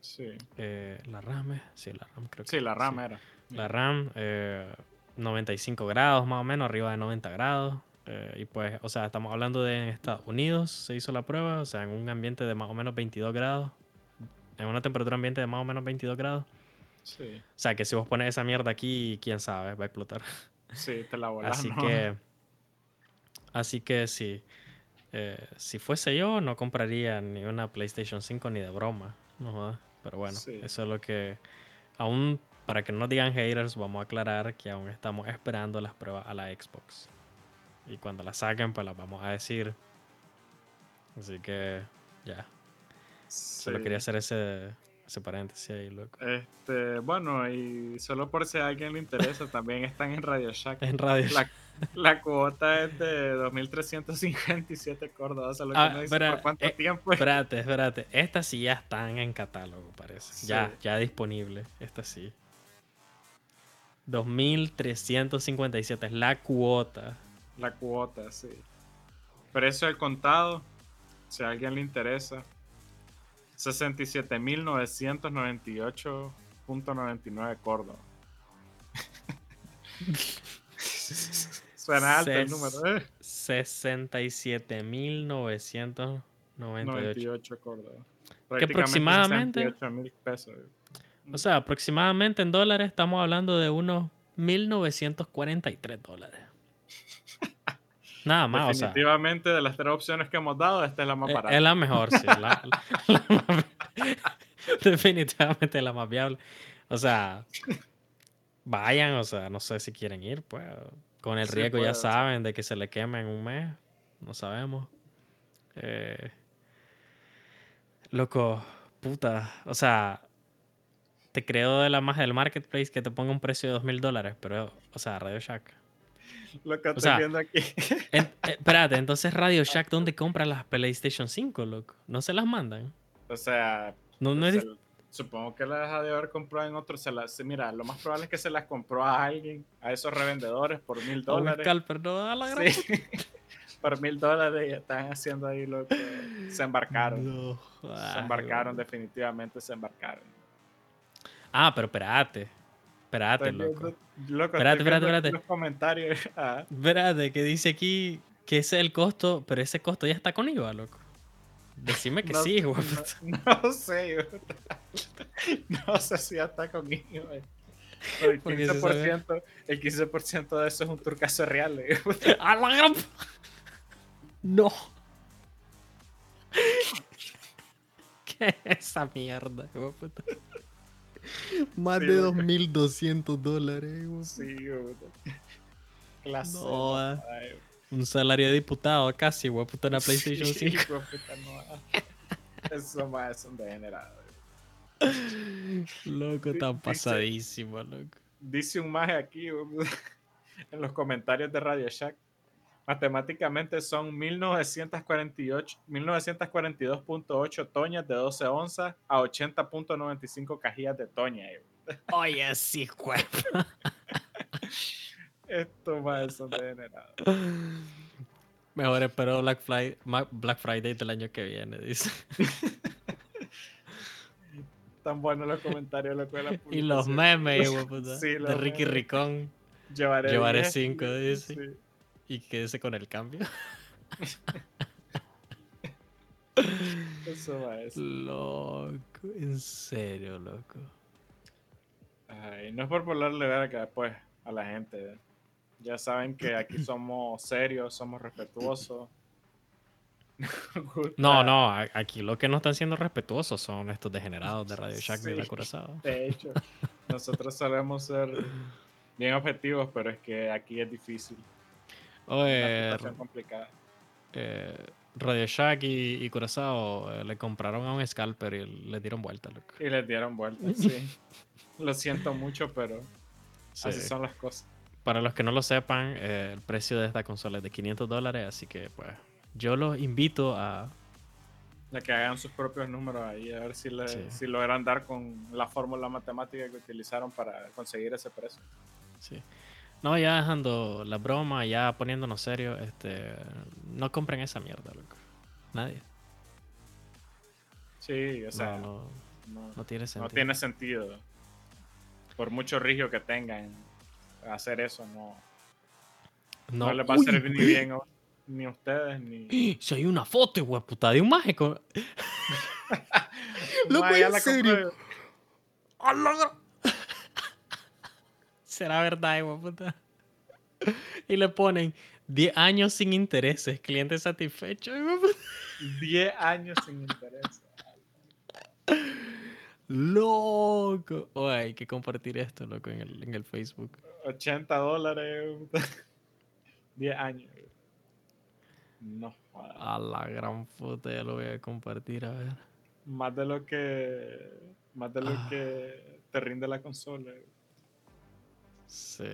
Sí, Eh, la RAM, eh, sí, la RAM creo que sí la RAM sí. era. La RAM, eh, 95 grados más o menos, arriba de 90 grados. eh, y pues, o sea, estamos hablando de en Estados Unidos, se hizo la prueba, o sea, en un ambiente de más o menos 22 grados, en una temperatura ambiente de más o menos 22 grados. Sí, O sea, que si vos pones esa mierda aquí, quién sabe, va a explotar. Sí, te la volas, Así ¿no? que, así que sí. eh, si fuese yo, no compraría ni una PlayStation 5 ni de broma. No. Pero bueno, Sí. eso es lo que. Aún, para que no digan haters, vamos a aclarar que aún estamos esperando las pruebas a la Xbox. Y cuando las saquen, pues las vamos a decir. Así que, ya. Solo Sí. quería hacer ese, ese paréntesis ahí, loco. Este, bueno, y solo por si a alguien le interesa, también están en Radio Shack. En radio. La, la cuota es de 2.357 córdobas, o sea, lo que Ah, no dice por cuánto eh, tiempo es. Espérate, espérate. Estas sí ya están en catálogo, parece. Sí. Ya, ya disponible. Estas sí. 2.357 es la cuota. La cuota, sí. Precio del contado, si a alguien le interesa, 67.998.99 Córdoba. Suena alto el número, ¿eh? 67.998. 98 Córdoba. Que aproximadamente- 68 pesos. O sea, aproximadamente en dólares estamos hablando de unos 1.943 dólares. Nada más, o sea. Definitivamente, de las tres opciones que hemos dado, esta es la más Es, barata. es la mejor, sí. la- la- la más- Definitivamente la más viable. O sea, vayan, o sea, no sé si quieren ir, pues. Con el Sí, riesgo ya pues, saben de que se le queme en un mes. No sabemos. Eh, loco, puta. O sea, te creo de la magia del marketplace que te ponga un precio de dos mil dólares, pero, o sea, Radio Shack. Lo que estoy sea, viendo aquí. En- eh, espérate, entonces Radio Shack, ¿dónde compra las PlayStation 5, loco? ¿No se las mandan? o sea, No, no es... se- supongo que las ha de haber comprado en otros. Se las, mira, lo más probable es que se las compró a alguien, a esos revendedores por mil dólares. scalper, no, a la gran Sí. por mil dólares y están haciendo ahí lo que se embarcaron. No, Se embarcaron, definitivamente se embarcaron. Ah, pero espérate. Espérate, loco. Espérate, espérate, espérate. Los comentarios. Ah, Espérate, que dice aquí que ese es el costo, pero ese costo ya está con IVA, loco. Decime que no, sí, güey. No, no sé, güey. No sé si ya está güey. Pero El Porque se sabe. 15%, el 15% de eso es un turcaso real. güey. ¡A la gran... No. ¿Qué es esa mierda, puta? Más Sí, de loco. 2.200 dólares, güey. Sí, güey. Clase. No, ah. Un salario de diputado casi, güey, puta, una PlayStation Sí, 5. güey, puta, no, ah. Eso más es un degenerado. güey. Loco, tan dice- pasadísimo, loco. Dice un maje aquí güey, en los comentarios de Radio Shack. Matemáticamente son 1948 1942.8 toñas de 12 onzas a 80.95 cajillas de toña. Oye, sí, güey. Esto más es un degenerado. Mejor espero Black Friday, Black Friday del año que viene, dice. Tan buenos los comentarios loco, de la Y los memes. Sí, de los Ricky memes. Ricón. Llevaré, Llevaré 10, cinco, dice. sí. Y quédese con el cambio. Eso va eso. Loco, en serio, loco. Ay, no es por volarle verga después a la gente. ¿eh? Ya saben que aquí somos serios, somos respetuosos. No, no, aquí lo que no están siendo respetuosos son estos degenerados de Radio Shack de la Sí. Curazao. De hecho, nosotros solemos ser bien objetivos, pero es que aquí es difícil. Oye, complicada. eh, Radio Shack y, y Curazao eh, le compraron a un scalper y le dieron vuelta, loco. Y les dieron vuelta, sí. Lo siento mucho, pero Sí. así son las cosas. Para los que no lo sepan, eh, el precio de esta consola es de 500 dólares, así que pues yo los invito a... De que hagan sus propios números ahí, a ver si, le, Sí. si logran dar con la fórmula matemática que utilizaron para conseguir ese precio. Sí. No, ya dejando la broma, ya poniéndonos serio, este, no compren esa mierda, loco. Nadie. Sí, o sea, no, no, no, no tiene no sentido. tiene sentido. Por mucho rigio que tengan, hacer eso no, no, les va a servir ni bien a- ni a ustedes ni. Si hay una foto, güey, puta, de un mágico. Loco, ¿en serio? Será verdad, güey, puta. Y le ponen 10 años sin intereses, cliente satisfecho. güey, puta. 10 años sin interés. Loco. Oh, hay que compartir esto, loco, en el, en el Facebook. 80 dólares. 10 años. No, joda. A la gran puta, ya lo voy a compartir, a ver. más de lo que más de lo Ah. que te rinde la consola. Sí.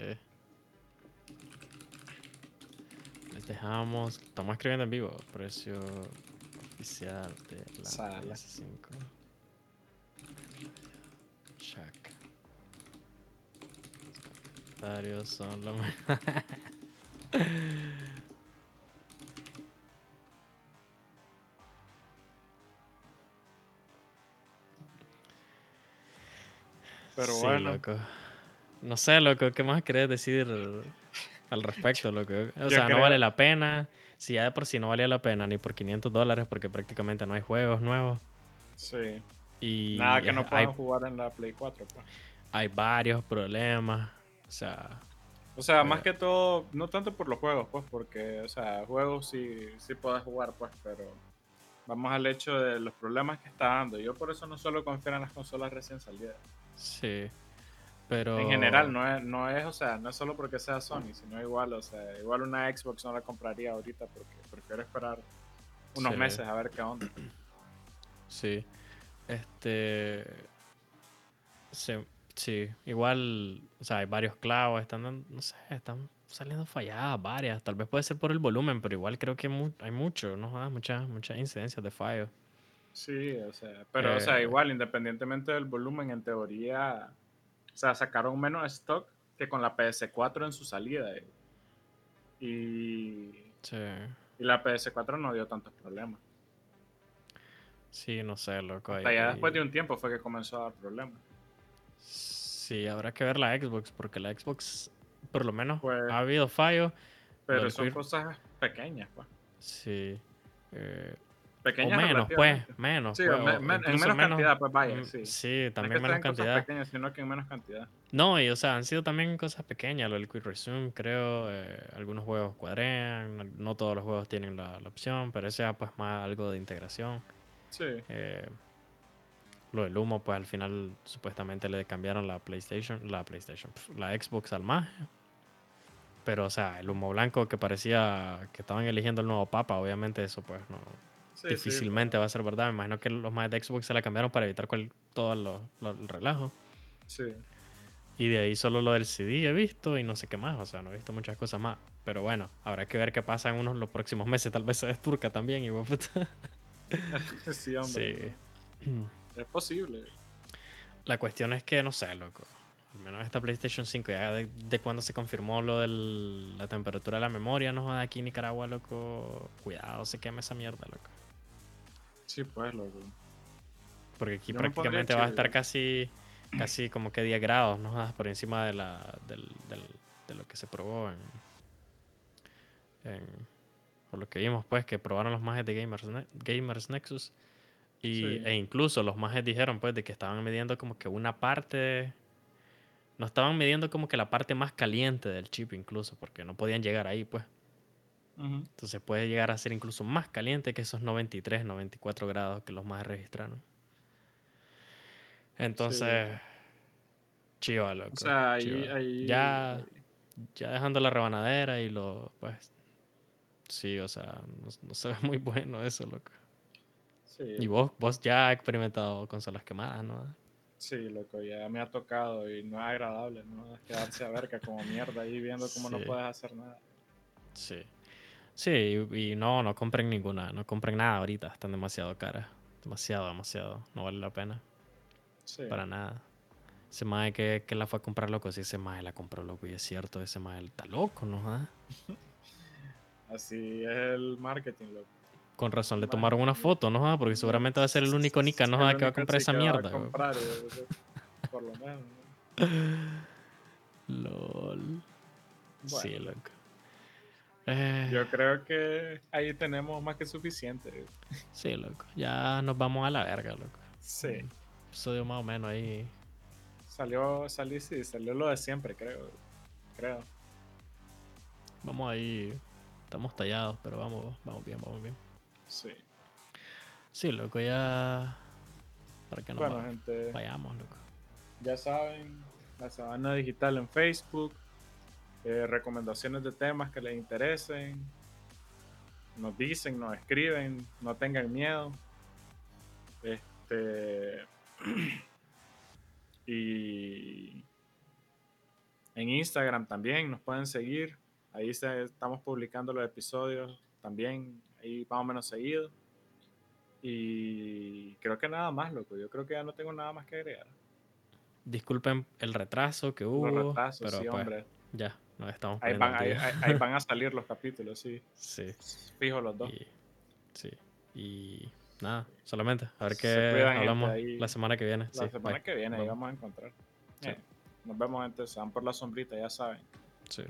Les dejamos. Estamos escribiendo en vivo. Precio oficial de la Sala. PS5. Shack. Comentarios son lo mejor. Pero Sí, bueno, loco. No sé, loco, ¿qué más querés decir al respecto, loco? O sea, no vale la pena. Si ya de por sí no valía la pena ni por 500 dólares porque prácticamente no hay juegos nuevos. sí. Y Nada que no hay, puedan jugar en la Play 4. pues. hay varios problemas. O sea, O sea, más Eh. que todo, no tanto por los juegos, pues, porque, o sea, juegos sí, sí puedes jugar, pues, pero Vamos al hecho de los problemas que está dando. Yo por eso no suelo confiar en las consolas recién salidas. Sí. Pero... En general, no es, no es, o sea, no es solo porque sea Sony, sino igual, o sea, igual una Xbox no la compraría ahorita porque prefiero esperar unos Sí. meses a ver qué onda. Sí. Este. Sí, sí. Igual, o sea, hay varios clavos, están, no sé, están saliendo falladas varias. Tal vez puede ser por el volumen, pero igual creo que hay mucho, ¿no? Ah, muchas, muchas incidencias de fallo. Sí, o sea, pero o sea, Eh. igual, independientemente del volumen, en teoría, o sea, sacaron menos stock que con la PS4 en su salida. eh. Y, Sí. y la PS4 no dio tantos problemas. Sí, no sé, loco. Hasta ahí- ya después de un tiempo fue que comenzó a dar problemas. Sí, habrá que ver la Xbox, porque la Xbox, por lo menos, Pues- ha habido fallos. Pero son cosas pequeñas, pues. Sí. eh, o Pequeñas menos, pues, menos. Sí, pues, o me- o en menos cantidad, pues vaya, mm, sí. Sí, No es que también menos cosas cantidad. pequeñas, sino que en menos cantidad. No, y o sea, han sido también cosas pequeñas, lo del Quick Resume, creo, eh, algunos juegos cuadrean, no todos los juegos tienen la, la opción, pero ese ya pues más algo de integración. Sí. Eh, lo del humo, pues al final supuestamente le cambiaron la PlayStation, la PlayStation, la Xbox al más. Pero, o sea, el humo blanco que parecía que estaban eligiendo el nuevo papa, obviamente eso pues no, sí, sí, difícilmente va a ser verdad. Me imagino que los más de Xbox se la cambiaron para evitar cual, todo lo- lo- el relajo. Sí. Y de ahí solo lo del CD he visto y no sé qué más, o sea, no he visto muchas cosas más. Pero bueno, habrá que ver qué pasa en unos los próximos meses, tal vez se desturca también y sí, hombre. Sí. Es posible. La cuestión es que, no sé, loco. Al menos esta PlayStation 5, ya de, de cuando se confirmó lo de la temperatura de la memoria, no joda, aquí en Nicaragua, loco. Cuidado, se quema esa mierda, loco. Sí, pues, loco. Porque aquí Yo prácticamente va a estar casi, casi como que 10 grados, ¿no? jodas, Por encima de, la, del, del- de lo que se probó en, en- Por lo que vimos, pues, que probaron los majes de Gamers, Ne- Gamers Nexus. Y, Sí. E incluso los majes dijeron, pues, de que estaban midiendo como que una parte... No estaban midiendo como que la parte más caliente del chip incluso, porque no podían llegar ahí, pues. Entonces puede llegar a ser incluso más caliente que esos 93, 94 grados que los más registraron. Entonces, chiva, loco. O sea, ahí, ya, ya dejando la rebanadera y lo, pues, sí, o sea, no, no se ve muy bueno eso, loco. Sí, Y vos, vos ya has experimentado consolas quemadas, ¿no? sí, loco, ya me ha tocado y no es agradable, ¿no? Es quedarse a verga como mierda ahí viendo cómo no Sí. puedes hacer nada. Sí. Sí, y, y no, no compren ninguna, no compren nada ahorita, están demasiado caras. Demasiado, demasiado. No vale la pena. Sí. Para nada. Ese mae que, que la fue a comprar loco, sí, ese mae la compró loco. Y es cierto, ese mae está loco, ¿no? Ah, Así es el marketing, loco. Con razón, le tomaron una foto, ¿no? Ah, Porque seguramente va a ser el único Nika, ¿no? Ah, que va a comprar esa mierda. comprar, por lo menos. ¿no? LOL. Sí, loco. Eh, Yo creo que ahí tenemos más que suficiente. Sí, loco. Ya nos vamos a la verga, loco. Sí. Episodio más o menos ahí. Salió, salí, sí, salió lo de siempre, creo. Creo. Vamos ahí. Estamos tallados, pero vamos, vamos bien, vamos bien. Sí. Sí, loco, ya. Para que no Bueno, gente, vayamos, loco. ya saben, la sabana digital en Facebook, eh, recomendaciones de temas que les interesen, nos dicen, nos escriben, no tengan miedo. Este y en Instagram también nos pueden seguir. Ahí se- estamos publicando los episodios también, ahí más o menos seguido. Y creo que nada más, loco. Yo creo que ya no tengo nada más que agregar. Disculpen el retraso que hubo. retazos, pero sí, pues, hombre. ya, nos estamos Ahí van, ahí, ahí- a salir los capítulos, sí. Sí. Fijo los dos. Y, sí. Y nada, solamente. A ver qué hablamos ahí. la semana que viene. La sí, semana bye. que viene ahí Vamos. vamos a encontrar. Sí. Eh, nos vemos, gente. Se van por la sombrita, ya saben. Sí.